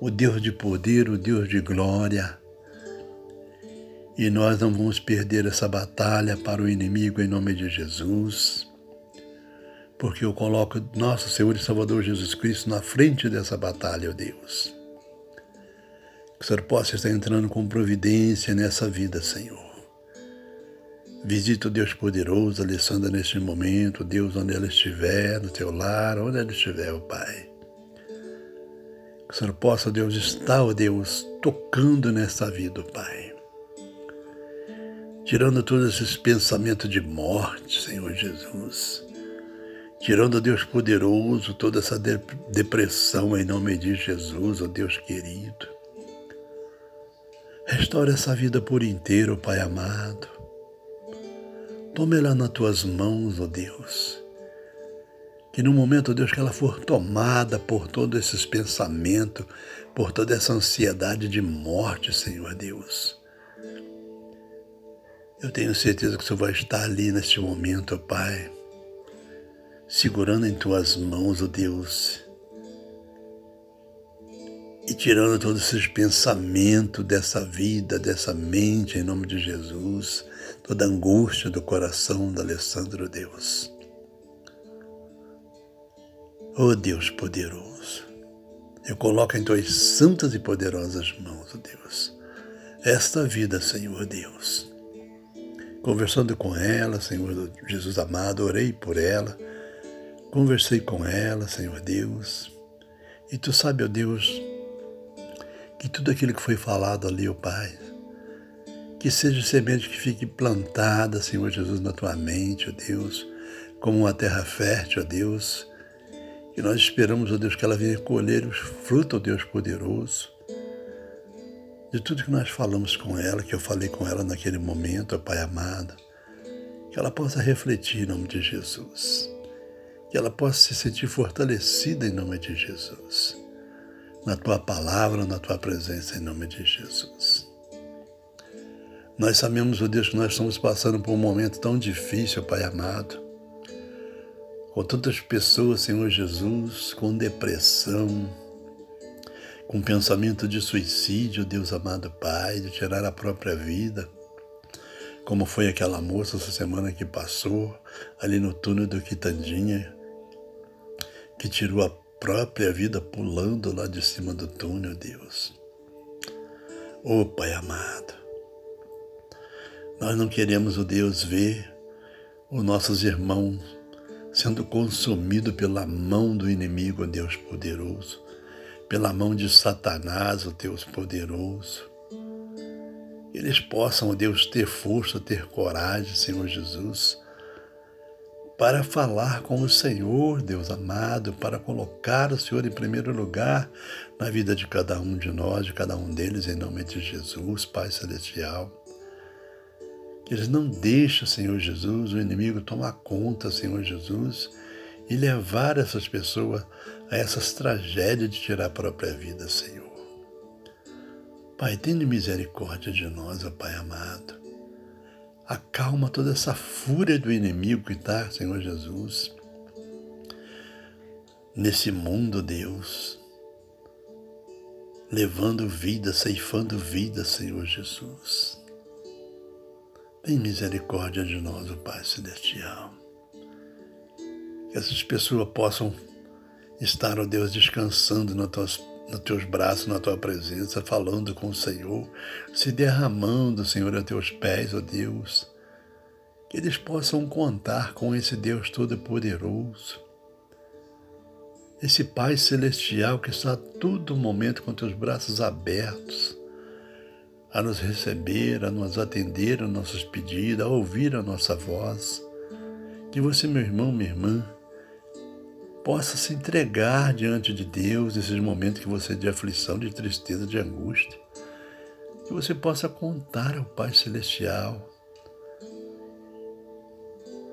o Deus de poder, o Deus de glória. E nós não vamos perder essa batalha para o inimigo em nome de Jesus porque eu coloco nosso Senhor e Salvador Jesus Cristo na frente dessa batalha, ó Deus. Que o Senhor possa estar entrando com providência nessa vida, Senhor. Visita o Deus poderoso, Alessandra, neste momento, Deus, onde ela estiver, no teu lar, onde ela estiver, ó Pai. Que o Senhor possa, Deus, estar, ó Deus, tocando nessa vida, ó Pai. Tirando todos esses pensamentos de morte, Senhor Jesus tirando, Deus poderoso, toda essa depressão em nome de Jesus, ó Deus querido. Restaura essa vida por inteiro, Pai amado. Tome ela nas tuas mãos, ó Deus. Que no momento, Deus, que ela for tomada por todos esses pensamentos, por toda essa ansiedade de morte, Senhor Deus. Eu tenho certeza que o Senhor vai estar ali neste momento, ó Pai segurando em tuas mãos, ó Deus, e tirando todos esses pensamentos dessa vida, dessa mente, em nome de Jesus, toda angústia do coração da Alessandro, Deus. Oh Deus poderoso, eu coloco em tuas santas e poderosas mãos, ó Deus, esta vida, Senhor Deus. Conversando com ela, Senhor Jesus amado, orei por ela Conversei com ela, Senhor Deus, e tu sabe, ó Deus, que tudo aquilo que foi falado ali, ó Pai, que seja semente que fique plantada, Senhor Jesus, na tua mente, ó Deus, como uma terra fértil, ó Deus, e nós esperamos, ó Deus, que ela venha colher os frutos, ó Deus poderoso, de tudo que nós falamos com ela, que eu falei com ela naquele momento, ó Pai amado, que ela possa refletir em nome de Jesus que ela possa se sentir fortalecida em nome de Jesus. Na tua palavra, na tua presença, em nome de Jesus. Nós sabemos, ó Deus, que nós estamos passando por um momento tão difícil, Pai amado, com tantas pessoas, Senhor Jesus, com depressão, com pensamento de suicídio, Deus amado Pai, de tirar a própria vida como foi aquela moça essa semana que passou ali no túnel do Quitandinha, que tirou a própria vida pulando lá de cima do túnel, Deus. Ô oh, Pai amado, nós não queremos, o Deus, ver os nossos irmãos sendo consumidos pela mão do inimigo, Deus poderoso, pela mão de Satanás, o Deus poderoso. Eles possam, ó Deus, ter força, ter coragem, Senhor Jesus, para falar com o Senhor, Deus amado, para colocar o Senhor em primeiro lugar na vida de cada um de nós, de cada um deles, em nome de Jesus, Pai Celestial. Que eles não deixem, Senhor Jesus, o inimigo tomar conta, Senhor Jesus, e levar essas pessoas a essas tragédias de tirar a própria vida, Senhor. Pai, tenha misericórdia de nós, ó Pai amado. Acalma toda essa fúria do inimigo que está, Senhor Jesus, nesse mundo, Deus, levando vida, ceifando vida, Senhor Jesus. Tem misericórdia de nós, o Pai Celestial. Que essas pessoas possam estar, ó Deus, descansando nas tuas nos teus braços, na tua presença, falando com o Senhor, se derramando, Senhor, a teus pés, ó Deus. Que eles possam contar com esse Deus Todo-Poderoso. esse Pai Celestial que está a todo momento com teus braços abertos a nos receber, a nos atender a nossos pedidos, a ouvir a nossa voz. Que você, meu irmão, minha irmã, possa se entregar diante de Deus nesses momentos que você é de aflição, de tristeza, de angústia. Que você possa contar ao Pai Celestial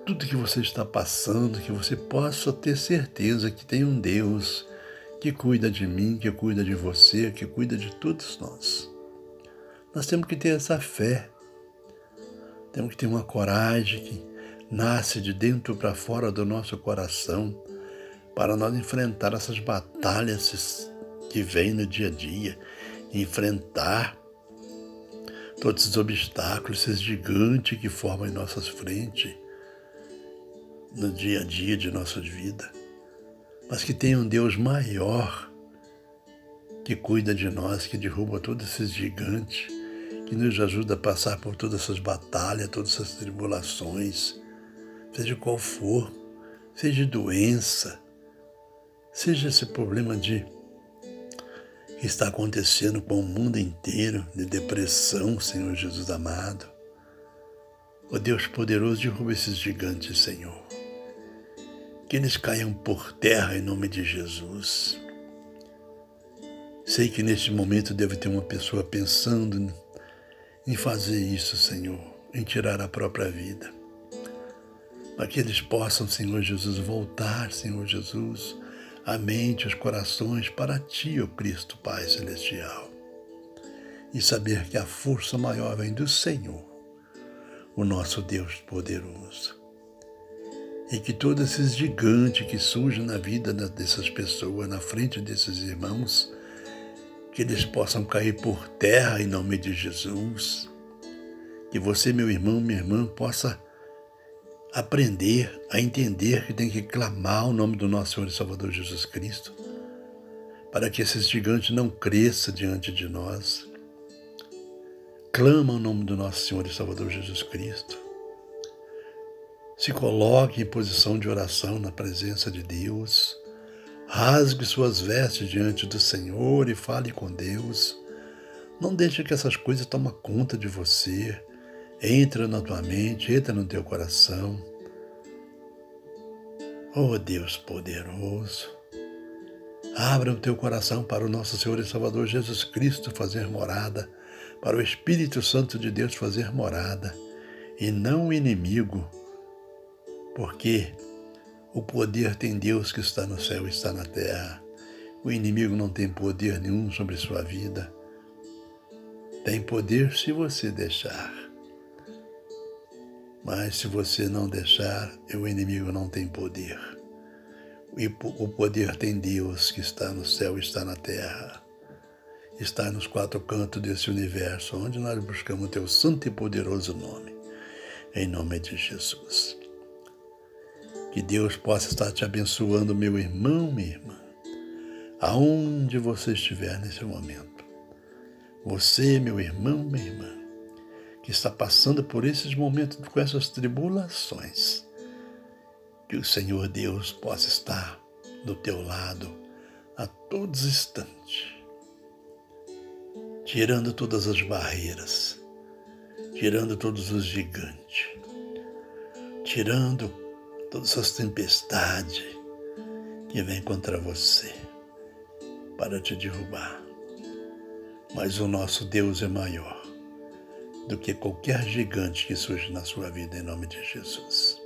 tudo que você está passando, que você possa ter certeza que tem um Deus que cuida de mim, que cuida de você, que cuida de todos nós. Nós temos que ter essa fé, temos que ter uma coragem que nasce de dentro para fora do nosso coração para nós enfrentar essas batalhas que vêm no dia a dia, enfrentar todos os obstáculos, esses gigantes que formam em nossas frentes no dia a dia de nossa vida, mas que tem um Deus maior que cuida de nós, que derruba todos esses gigantes, que nos ajuda a passar por todas essas batalhas, todas essas tribulações, seja qual for, seja doença, seja esse problema de que está acontecendo com o mundo inteiro, de depressão, Senhor Jesus amado. Ó Deus poderoso, derruba esses gigantes, Senhor que eles caiam por terra em nome de Jesus. Sei que neste momento deve ter uma pessoa pensando em fazer isso, Senhor, em tirar a própria vida. Para que eles possam, Senhor Jesus, voltar, Senhor Jesus, a mente, os corações para Ti, ó Cristo Pai Celestial. E saber que a força maior vem do Senhor, o nosso Deus poderoso e que todos esses gigantes que surgem na vida dessas pessoas, na frente desses irmãos, que eles possam cair por terra em nome de Jesus. Que você, meu irmão, minha irmã, possa aprender a entender que tem que clamar o nome do nosso Senhor e Salvador Jesus Cristo, para que esses gigantes não cresçam diante de nós. Clama o nome do nosso Senhor e Salvador Jesus Cristo se coloque em posição de oração na presença de Deus. Rasgue suas vestes diante do Senhor e fale com Deus. Não deixe que essas coisas tomem conta de você. Entra na tua mente, entra no teu coração. Oh Deus poderoso, abra o teu coração para o nosso Senhor e Salvador Jesus Cristo fazer morada, para o Espírito Santo de Deus fazer morada, e não o inimigo porque o poder tem Deus que está no céu e está na terra. O inimigo não tem poder nenhum sobre sua vida. Tem poder se você deixar. Mas se você não deixar, o inimigo não tem poder. E o poder tem Deus que está no céu e está na terra. Está nos quatro cantos desse universo, onde nós buscamos o teu santo e poderoso nome. Em nome de Jesus. Que Deus possa estar te abençoando, meu irmão, minha irmã, aonde você estiver nesse momento. Você, meu irmão, minha irmã, que está passando por esses momentos com essas tribulações, que o Senhor Deus possa estar do teu lado a todos os instantes, tirando todas as barreiras, tirando todos os gigantes, tirando todas essas tempestades que vêm contra você para te derrubar. Mas o nosso Deus é maior do que qualquer gigante que surge na sua vida, em nome de Jesus.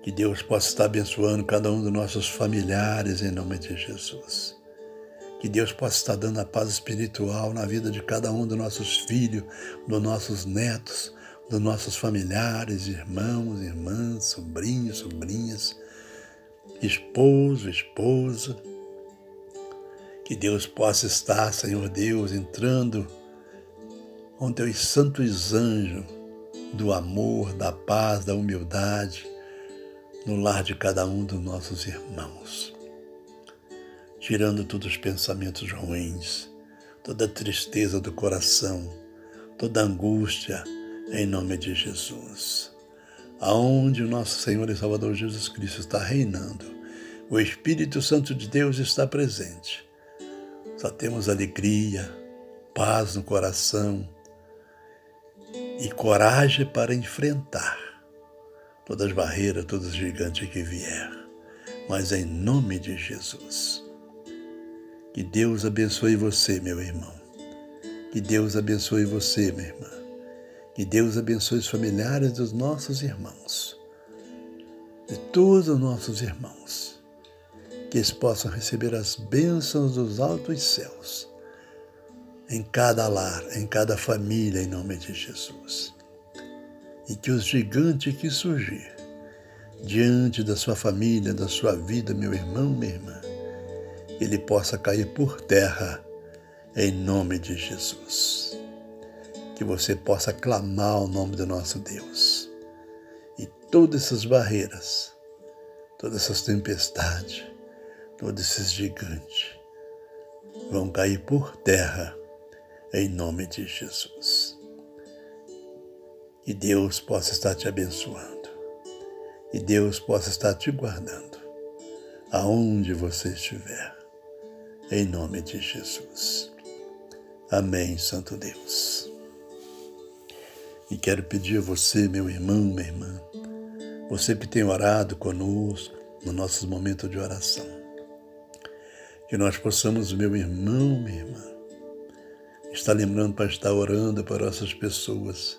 Que Deus possa estar abençoando cada um dos nossos familiares, em nome de Jesus. Que Deus possa estar dando a paz espiritual na vida de cada um dos nossos filhos, dos nossos netos, dos nossos familiares, irmãos, irmãs, sobrinhos, sobrinhas, esposo, esposa. Que Deus possa estar, Senhor Deus, entrando com teus santos anjos do amor, da paz, da humildade no lar de cada um dos nossos irmãos, tirando todos os pensamentos ruins, toda tristeza do coração, toda angústia, em nome de Jesus. Aonde o nosso Senhor e Salvador Jesus Cristo está reinando, O Espírito Santo de Deus está presente. Só temos alegria, paz no coração e coragem para enfrentar todas as barreiras, todos os gigantes que vier. Mas em nome de Jesus. Que Deus abençoe você, meu irmão. Que Deus abençoe você, minha irmã. Que Deus abençoe os familiares dos nossos irmãos, de todos os nossos irmãos. Que eles possam receber as bênçãos dos altos céus em cada lar, em cada família, em nome de Jesus. E que os gigantes que surgir diante da sua família, da sua vida, meu irmão, minha irmã, ele possa cair por terra em nome de Jesus. Que você possa clamar o nome do nosso Deus. E todas essas barreiras, todas essas tempestades, todos esses gigantes vão cair por terra em nome de Jesus. Que Deus possa estar te abençoando. E Deus possa estar te guardando aonde você estiver em nome de Jesus. Amém, Santo Deus. E quero pedir a você, meu irmão, minha irmã, você que tem orado conosco nos nossos momentos de oração, que nós possamos, meu irmão, minha irmã, estar lembrando para estar orando para essas pessoas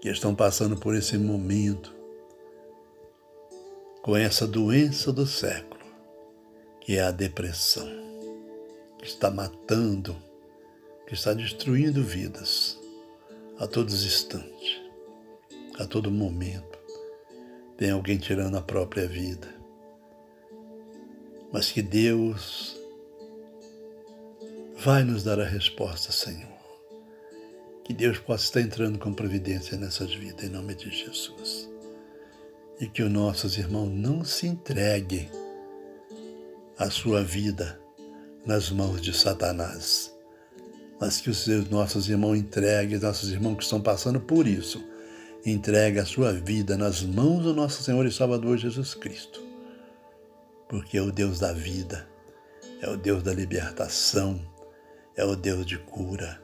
que estão passando por esse momento com essa doença do século, que é a depressão que está matando, que está destruindo vidas a todos os instantes, a todo momento. Tem alguém tirando a própria vida. Mas que Deus vai nos dar a resposta, Senhor. Que Deus possa estar entrando com providência nessas vidas, em nome de Jesus. E que os nossos irmãos não se entreguem à sua vida nas mãos de Satanás. Mas que os nossos irmãos entreguem, nossos irmãos que estão passando por isso, entregue a sua vida nas mãos do nosso Senhor e Salvador Jesus Cristo. Porque é o Deus da vida, é o Deus da libertação, é o Deus de cura,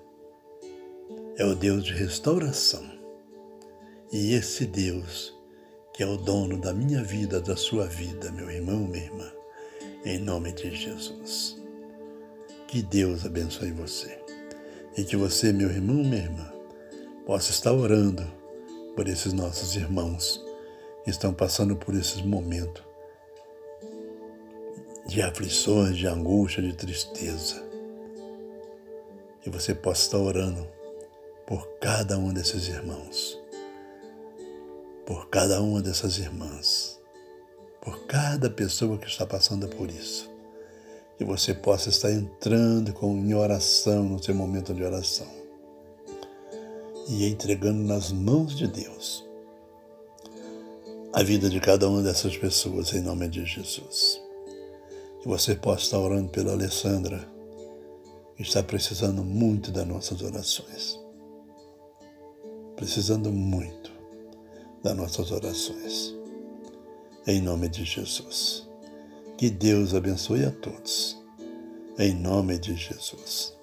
é o Deus de restauração. E esse Deus, que é o dono da minha vida, da sua vida, meu irmão, minha irmã, em nome de Jesus. Que Deus abençoe você. E que você, meu irmão, minha irmã, possa estar orando por esses nossos irmãos que estão passando por esses momentos de aflições, de angústia, de tristeza. Que você possa estar orando por cada um desses irmãos, por cada uma dessas irmãs, por cada pessoa que está passando por isso que você possa estar entrando com, em oração no seu momento de oração e entregando nas mãos de Deus a vida de cada uma dessas pessoas em nome de Jesus. Que você possa estar orando pela Alessandra, está precisando muito das nossas orações. Precisando muito das nossas orações. Em nome de Jesus. Que Deus abençoe a todos. Em nome de Jesus.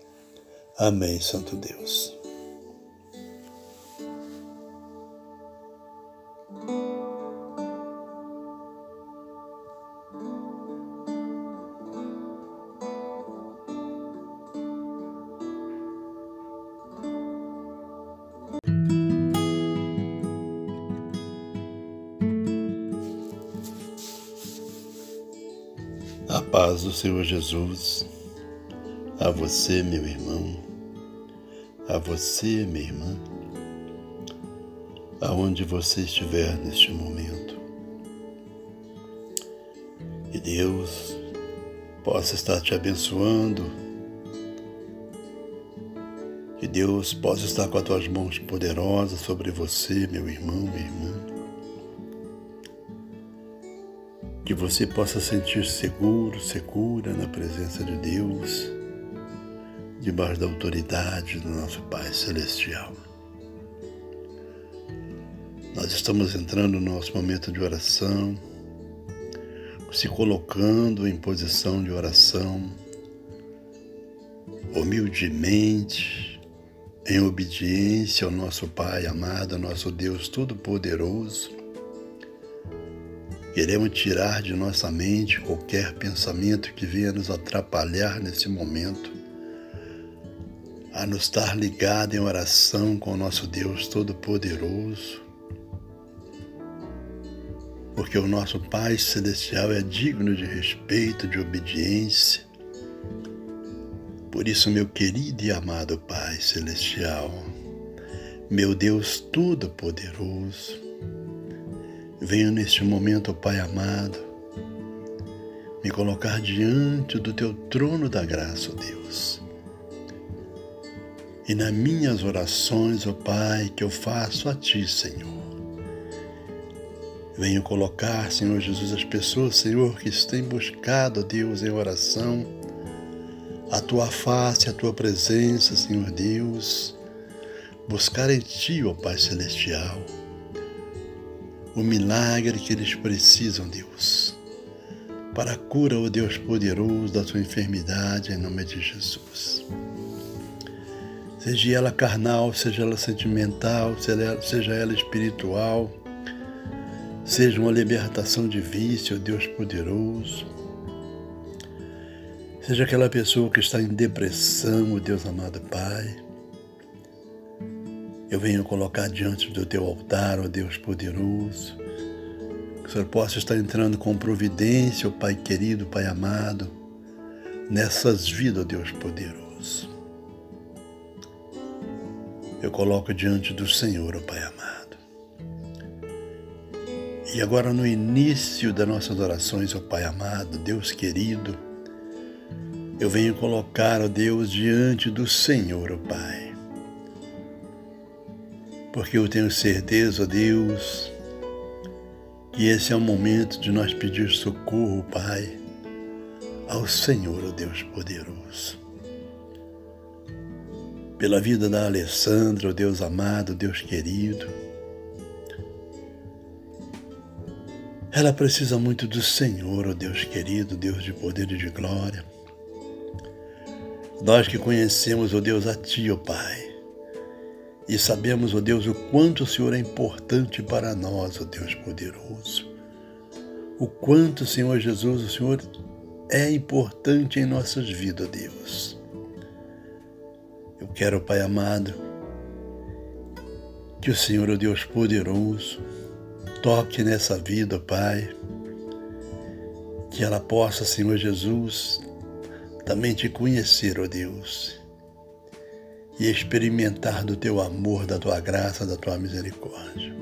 Amém, Santo Deus. Paz do Senhor Jesus, a você, meu irmão, a você, minha irmã, aonde você estiver neste momento. Que Deus possa estar te abençoando, que Deus possa estar com as tuas mãos poderosas sobre você, meu irmão, minha irmã. Que você possa sentir seguro, segura na presença de Deus, debaixo da autoridade do nosso Pai Celestial. Nós estamos entrando no nosso momento de oração, se colocando em posição de oração, humildemente, em obediência ao nosso Pai amado, ao nosso Deus Todo-Poderoso. Queremos tirar de nossa mente qualquer pensamento que venha nos atrapalhar nesse momento, a nos estar ligado em oração com o nosso Deus Todo-Poderoso, porque o nosso Pai Celestial é digno de respeito, de obediência. Por isso, meu querido e amado Pai Celestial, meu Deus Todo-Poderoso, venho neste momento, Pai amado, me colocar diante do Teu trono da graça, Deus. E nas minhas orações, ó Pai, que eu faço a Ti, Senhor, Venho colocar, Senhor Jesus, as pessoas, Senhor, que têm buscado, Deus, em oração, a tua face, a tua presença, Senhor Deus, buscar em Ti, ó Pai Celestial, o milagre que eles precisam, Deus, para a cura, ó Deus poderoso, da sua enfermidade, em nome de Jesus. Seja ela carnal, seja ela sentimental, seja ela espiritual, Seja uma libertação de vício, Deus poderoso. Seja aquela pessoa que está em depressão, Deus amado Pai. Eu venho colocar diante do teu altar, ó Deus poderoso. Que o Senhor possa estar entrando com providência, ó Pai querido, Pai amado, nessas vidas, ó Deus poderoso. Eu coloco diante do Senhor, ó Pai amado e agora, no início das nossas orações, ó Pai amado, Deus querido, eu venho colocar, ó Deus, diante do Senhor, ó Pai. Porque eu tenho certeza, Deus, que esse é o momento de nós pedir socorro, Pai, ao Senhor, ó Deus poderoso. Pela vida da Alessandra, ó Deus amado, Deus querido, Ela precisa muito do Senhor, oh Deus querido, Deus de poder e de glória. Nós que conhecemos, oh Deus, a Ti, ó Pai, e sabemos, ó Deus, o quanto o Senhor é importante para nós, ó Deus poderoso. O quanto, Senhor Jesus, o Senhor é importante em nossas vidas, ó Deus. Eu quero, Pai amado, que o Senhor, ó Deus poderoso, Toque nessa vida, Pai. Que ela possa, Senhor Jesus, também te conhecer, ó Deus, e experimentar do teu amor, da tua graça, da tua misericórdia.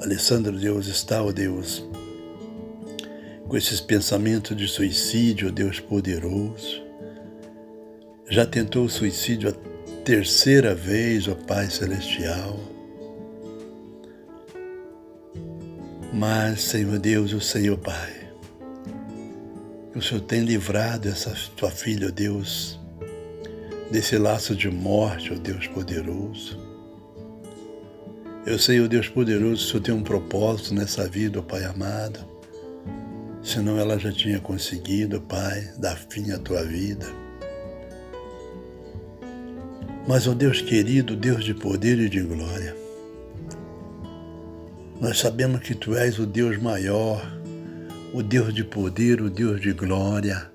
Alessandro, Deus, está, ó Deus, com esses pensamentos de suicídio, ó Deus poderoso. Já tentou o suicídio a terceira vez, ó Pai Celestial Mas, Senhor Deus, o Senhor Pai, o Senhor tem livrado essa tua filha, ó Deus, desse laço de morte, ó Deus poderoso. Eu sei, ó Deus poderoso, o Senhor tem um propósito nessa vida, ó Pai amado. Senão ela já tinha conseguido, Pai, dar fim à tua vida. Mas, ó Deus querido, Deus de poder e de glória, nós sabemos que tu és o Deus maior, o Deus de poder, o Deus de glória.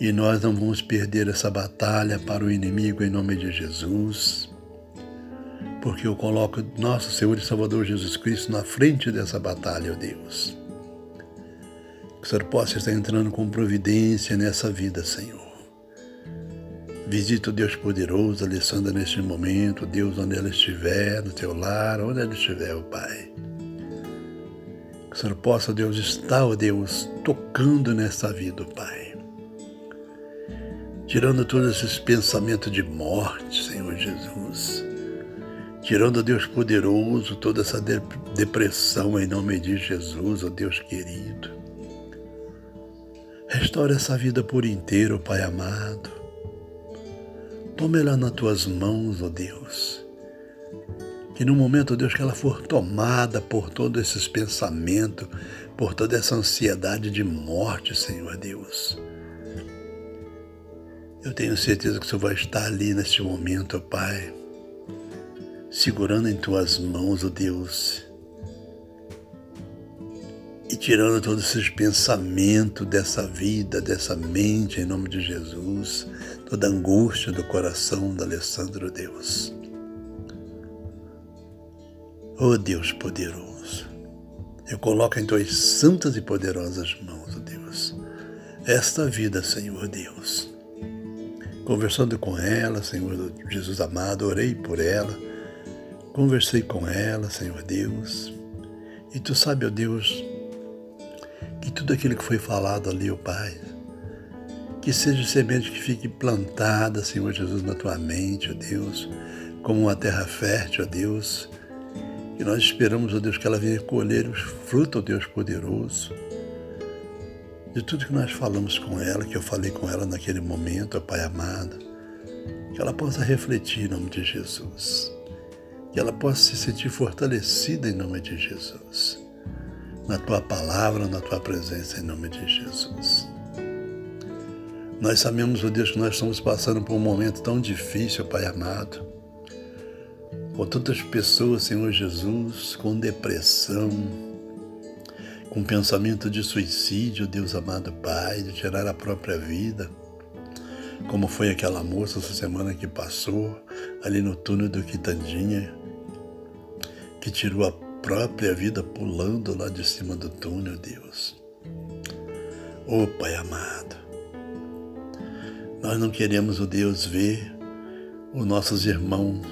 E nós não vamos perder essa batalha para o inimigo em nome de Jesus, porque eu coloco nosso Senhor e Salvador Jesus Cristo na frente dessa batalha, ó Deus. Que o Senhor possa estar entrando com providência nessa vida, Senhor. Visita o Deus poderoso, Alessandra, neste momento, Deus, onde ela estiver, no teu lar, onde ela estiver, ó Pai. Que o Senhor possa, Deus, estar, ó Deus, tocando nessa vida, ó Pai. Tirando todos esses pensamentos de morte, Senhor Jesus. Tirando, ó Deus poderoso, toda essa depressão em nome de Jesus, ó Deus querido. Restaura essa vida por inteiro, Pai amado. Toma ela nas tuas mãos, ó Deus. Que no momento, Deus, que ela for tomada por todos esses pensamentos, por toda essa ansiedade de morte, Senhor Deus. Eu tenho certeza que o Senhor vai estar ali neste momento, ó Pai, segurando em tuas mãos, ó Deus, e tirando todos esses pensamentos dessa vida, dessa mente, em nome de Jesus, toda angústia do coração da Alessandro Deus. Oh Deus poderoso, eu coloco em tuas santas e poderosas mãos, oh Deus, esta vida, Senhor Deus. Conversando com ela, Senhor Jesus amado, orei por ela, conversei com ela, Senhor Deus, e tu sabe, ó Deus, que tudo aquilo que foi falado ali, ó Pai, que seja semente que fique plantada, Senhor Jesus, na tua mente, ó Deus, como uma terra fértil, ó Deus. E nós esperamos, ó Deus, que ela venha colher os frutos, ó Deus poderoso, de tudo que nós falamos com ela, que eu falei com ela naquele momento, ó Pai amado. Que ela possa refletir em nome de Jesus. Que ela possa se sentir fortalecida em nome de Jesus. Na tua palavra, na tua presença, em nome de Jesus. Nós sabemos, ó Deus, que nós estamos passando por um momento tão difícil, Pai amado. Com tantas pessoas, Senhor Jesus, com depressão, com pensamento de suicídio, Deus amado Pai, de tirar a própria vida, como foi aquela moça essa semana que passou ali no túnel do Quitandinha, que tirou a própria vida pulando lá de cima do túnel, Deus. Ô oh, Pai amado, nós não queremos, o Deus, ver os nossos irmãos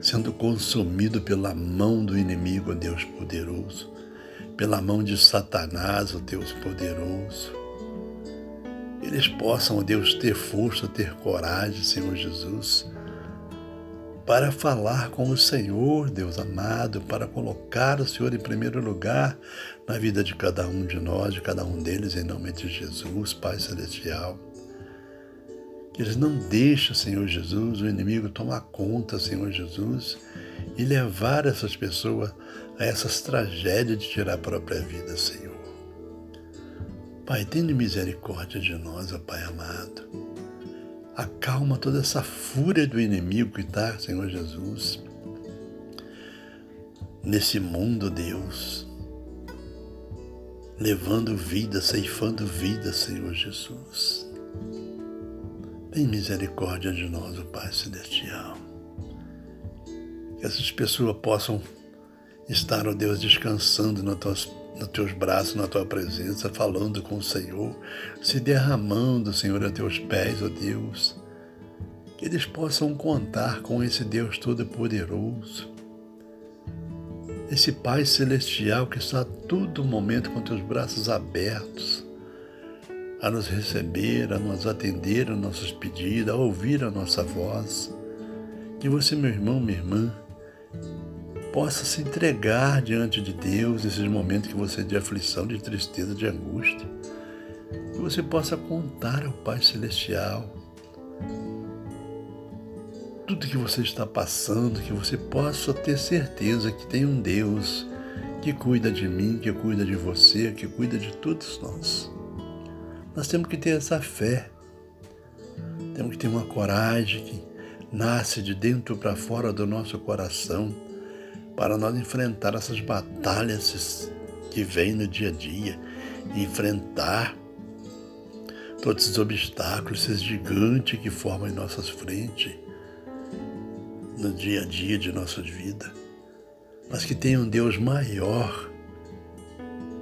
sendo consumidos pela mão do inimigo, Deus poderoso, pela mão de Satanás, ó Deus poderoso. Eles possam, Deus, ter força, ter coragem, Senhor Jesus, para falar com o Senhor, Deus amado, para colocar o Senhor em primeiro lugar na vida de cada um de nós, de cada um deles, em nome de Jesus, Pai Celestial. Que eles não deixem, Senhor Jesus, o inimigo tomar conta, Senhor Jesus, e levar essas pessoas a essas tragédias de tirar a própria vida, Senhor. Pai, tenha misericórdia de nós, ó Pai amado. Acalma toda essa fúria do inimigo que está, Senhor Jesus, nesse mundo, Deus, levando vida, ceifando vida, Senhor Jesus. Tem misericórdia de nós, o Pai Celestial. Que essas pessoas possam estar, ó Deus, descansando nos teus, nos teus braços, na tua presença, falando com o Senhor, se derramando, Senhor, a teus pés, ó Deus. Que eles possam contar com esse Deus Todo-Poderoso, esse Pai Celestial que está a todo momento com teus braços abertos a nos receber, a nos atender a nossos pedidos, a ouvir a nossa voz. Que você, meu irmão, minha irmã, possa se entregar diante de Deus nesses momentos que você é de aflição, de tristeza, de angústia. Que você possa contar ao Pai Celestial tudo que você está passando, que você possa ter certeza que tem um Deus que cuida de mim, que cuida de você, que cuida de todos nós. Nós temos que ter essa fé. Temos que ter uma coragem que nasce de dentro para fora do nosso coração para nós enfrentar essas batalhas que vêm no dia a dia, enfrentar todos esses obstáculos, esses gigantes que formam em nossas frentes no dia a dia de nossas vidas, mas que tem um Deus maior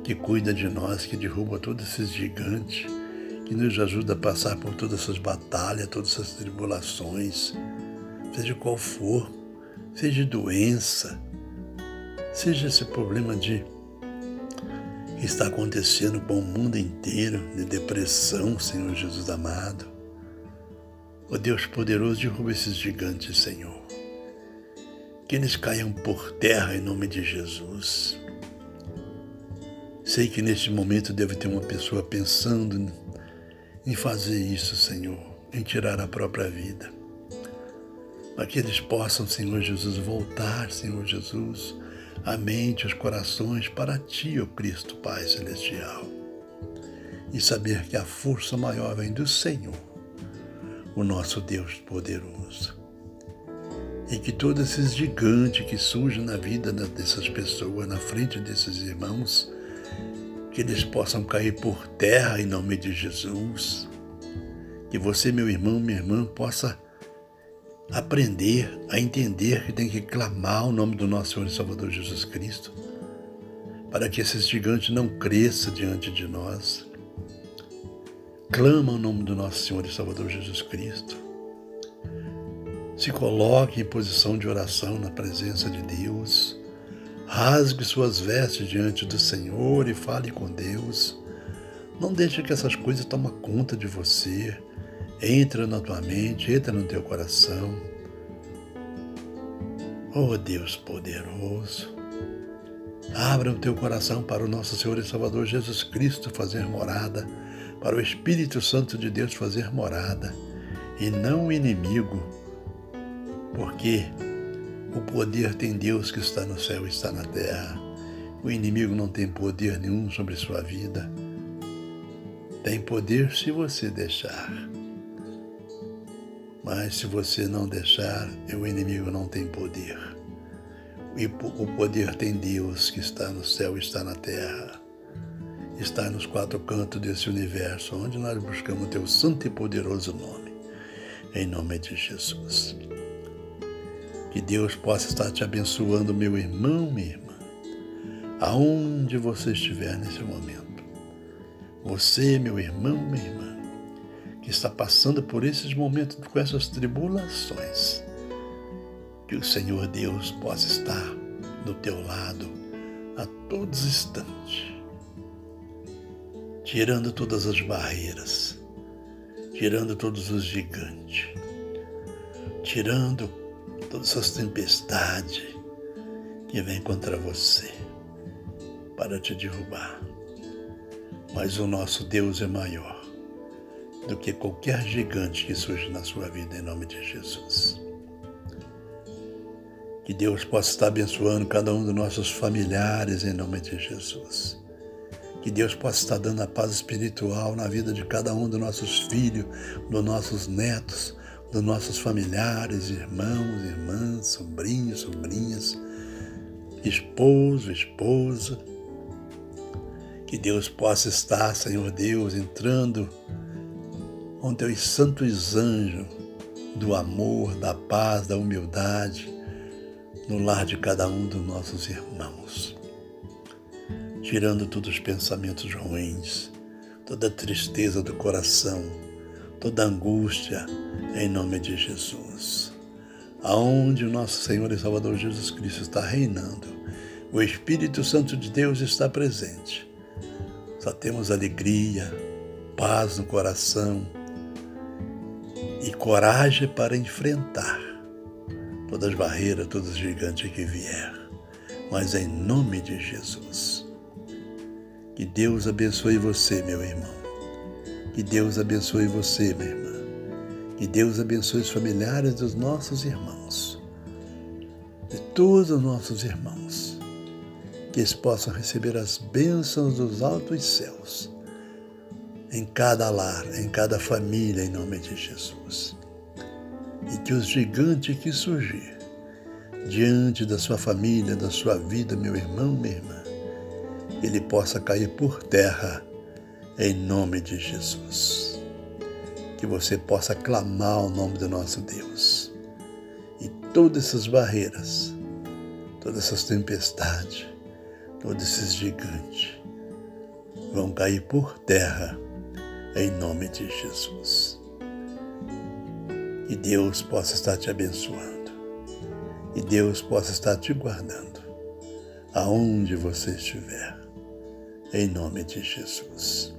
que cuida de nós, que derruba todos esses gigantes que nos ajuda a passar por todas essas batalhas, todas essas tribulações, seja qual for, seja doença, seja esse problema de que está acontecendo com o mundo inteiro, de depressão, Senhor Jesus amado. Ó Deus poderoso, derruba esses gigantes, Senhor. Que eles caiam por terra em nome de Jesus. Sei que neste momento deve ter uma pessoa pensando em fazer isso, Senhor, em tirar a própria vida. para que eles possam, Senhor Jesus, voltar, Senhor Jesus, a mente, os corações para Ti, ó Cristo Pai Celestial. E saber que a força maior vem do Senhor, o nosso Deus poderoso. E que todos esses gigantes que surgem na vida dessas pessoas, na frente desses irmãos, que eles possam cair por terra em nome de Jesus. Que você, meu irmão, minha irmã, possa aprender a entender que tem que clamar o nome do nosso Senhor e Salvador Jesus Cristo, para que esses gigantes não cresçam diante de nós. Clama o nome do nosso Senhor e Salvador Jesus Cristo. Se coloque em posição de oração na presença de Deus. Rasgue suas vestes diante do Senhor e fale com Deus. Não deixe que essas coisas tomem conta de você entra na tua mente, entra no teu coração. Oh Deus poderoso, abra o teu coração para o nosso Senhor e Salvador Jesus Cristo fazer morada, para o Espírito Santo de Deus fazer morada, e não o inimigo, porque o poder tem Deus que está no céu e está na terra. O inimigo não tem poder nenhum sobre sua vida. Tem poder se você deixar. Mas se você não deixar, o inimigo não tem poder. E o poder tem Deus que está no céu e está na terra. Está nos quatro cantos desse universo, onde nós buscamos teu santo e poderoso nome. Em nome de Jesus. Que Deus possa estar te abençoando, meu irmão, minha irmã, aonde você estiver nesse momento. Você, meu irmão, minha irmã, que está passando por esses momentos com essas tribulações. Que o Senhor Deus possa estar do teu lado a todos instantes, tirando todas as barreiras, tirando todos os gigantes, tirando todas essas tempestades que vêm contra você para te derrubar. Mas o nosso Deus é maior do que qualquer gigante que surge na sua vida, em nome de Jesus. Que Deus possa estar abençoando cada um dos nossos familiares, em nome de Jesus. Que Deus possa estar dando a paz espiritual na vida de cada um dos nossos filhos, dos nossos netos, dos nossos familiares, irmãos, irmãs, sobrinhos, sobrinhas, esposo, esposa. Que Deus possa estar, Senhor Deus, entrando com teus santos anjos do amor, da paz, da humildade no lar de cada um dos nossos irmãos, tirando todos os pensamentos ruins, toda tristeza do coração, toda angústia, em nome de Jesus. Aonde o nosso Senhor e Salvador Jesus Cristo está reinando, o Espírito Santo de Deus está presente. Só temos alegria, paz no coração, e coragem para enfrentar todas as barreiras, todos os gigantes que vier. Mas em nome de Jesus. Que Deus abençoe você, meu irmão. Que Deus abençoe você, minha irmã. Que Deus abençoe os familiares dos nossos irmãos. De todos os nossos irmãos. Que eles possam receber as bênçãos dos altos céus em cada lar, em cada família, em nome de Jesus. E que os gigantes que surgir diante da sua família, da sua vida, meu irmão, minha irmã, ele possa cair por terra em nome de Jesus. Que você possa clamar o nome do nosso Deus. E todas essas barreiras, todas essas tempestades, todos esses gigantes vão cair por terra em nome de Jesus. Que Deus possa estar te abençoando e Deus possa estar te guardando aonde você estiver, em nome de Jesus.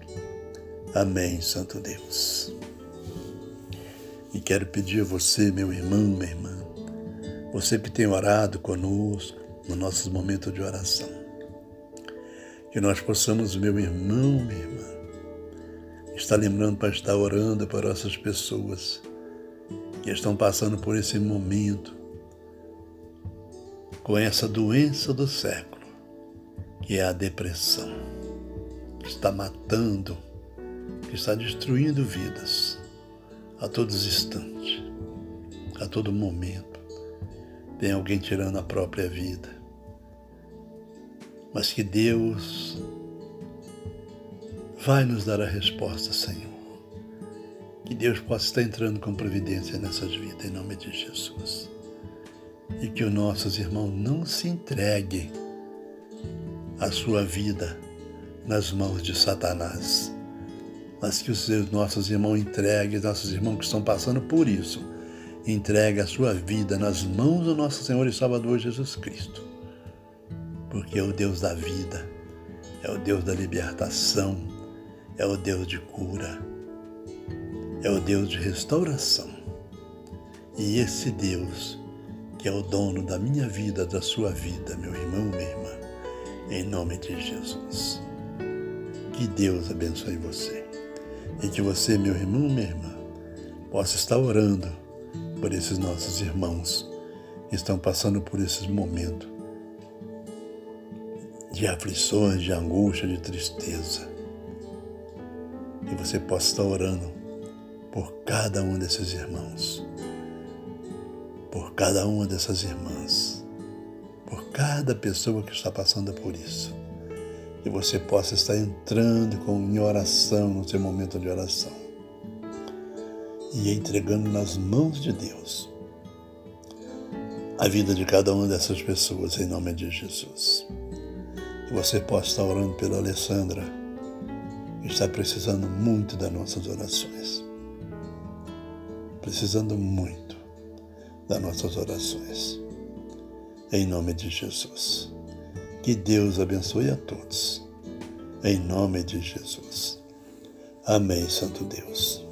Amém, Santo Deus. E quero pedir a você, meu irmão, minha irmã, você que tem orado conosco nos nossos momentos de oração, que nós possamos, meu irmão, minha irmã, está lembrando para estar orando para essas pessoas que estão passando por esse momento com essa doença do século, que é a depressão, que está matando, que está destruindo vidas a todos os instantes, a todo momento. Tem alguém tirando a própria vida. Mas que Deus vai nos dar a resposta, Senhor. Que Deus possa estar entrando com providência nessas vidas, em nome de Jesus. E que os nossos irmãos não se entreguem a sua vida nas mãos de Satanás, mas que os nossos irmãos entreguem, nossos irmãos que estão passando por isso, entregue a sua vida nas mãos do nosso Senhor e Salvador Jesus Cristo. Porque é o Deus da vida, é o Deus da libertação, é o Deus de cura, é o Deus de restauração. E esse Deus, que é o dono da minha vida, da sua vida, meu irmão, minha irmã, em nome de Jesus. Que Deus abençoe você. E que você, meu irmão, minha irmã, possa estar orando por esses nossos irmãos que estão passando por esses momentos de aflições, de angústia, de tristeza. Que você possa estar orando por cada um desses irmãos, por cada uma dessas irmãs, por cada pessoa que está passando por isso. Que você possa estar entrando com, em oração no seu momento de oração e entregando nas mãos de Deus a vida de cada uma dessas pessoas em nome de Jesus. Que você possa estar orando pela Alessandra, está precisando muito das nossas orações. Precisando muito das nossas orações. Em nome de Jesus. Que Deus abençoe a todos. Em nome de Jesus. Amém, Santo Deus.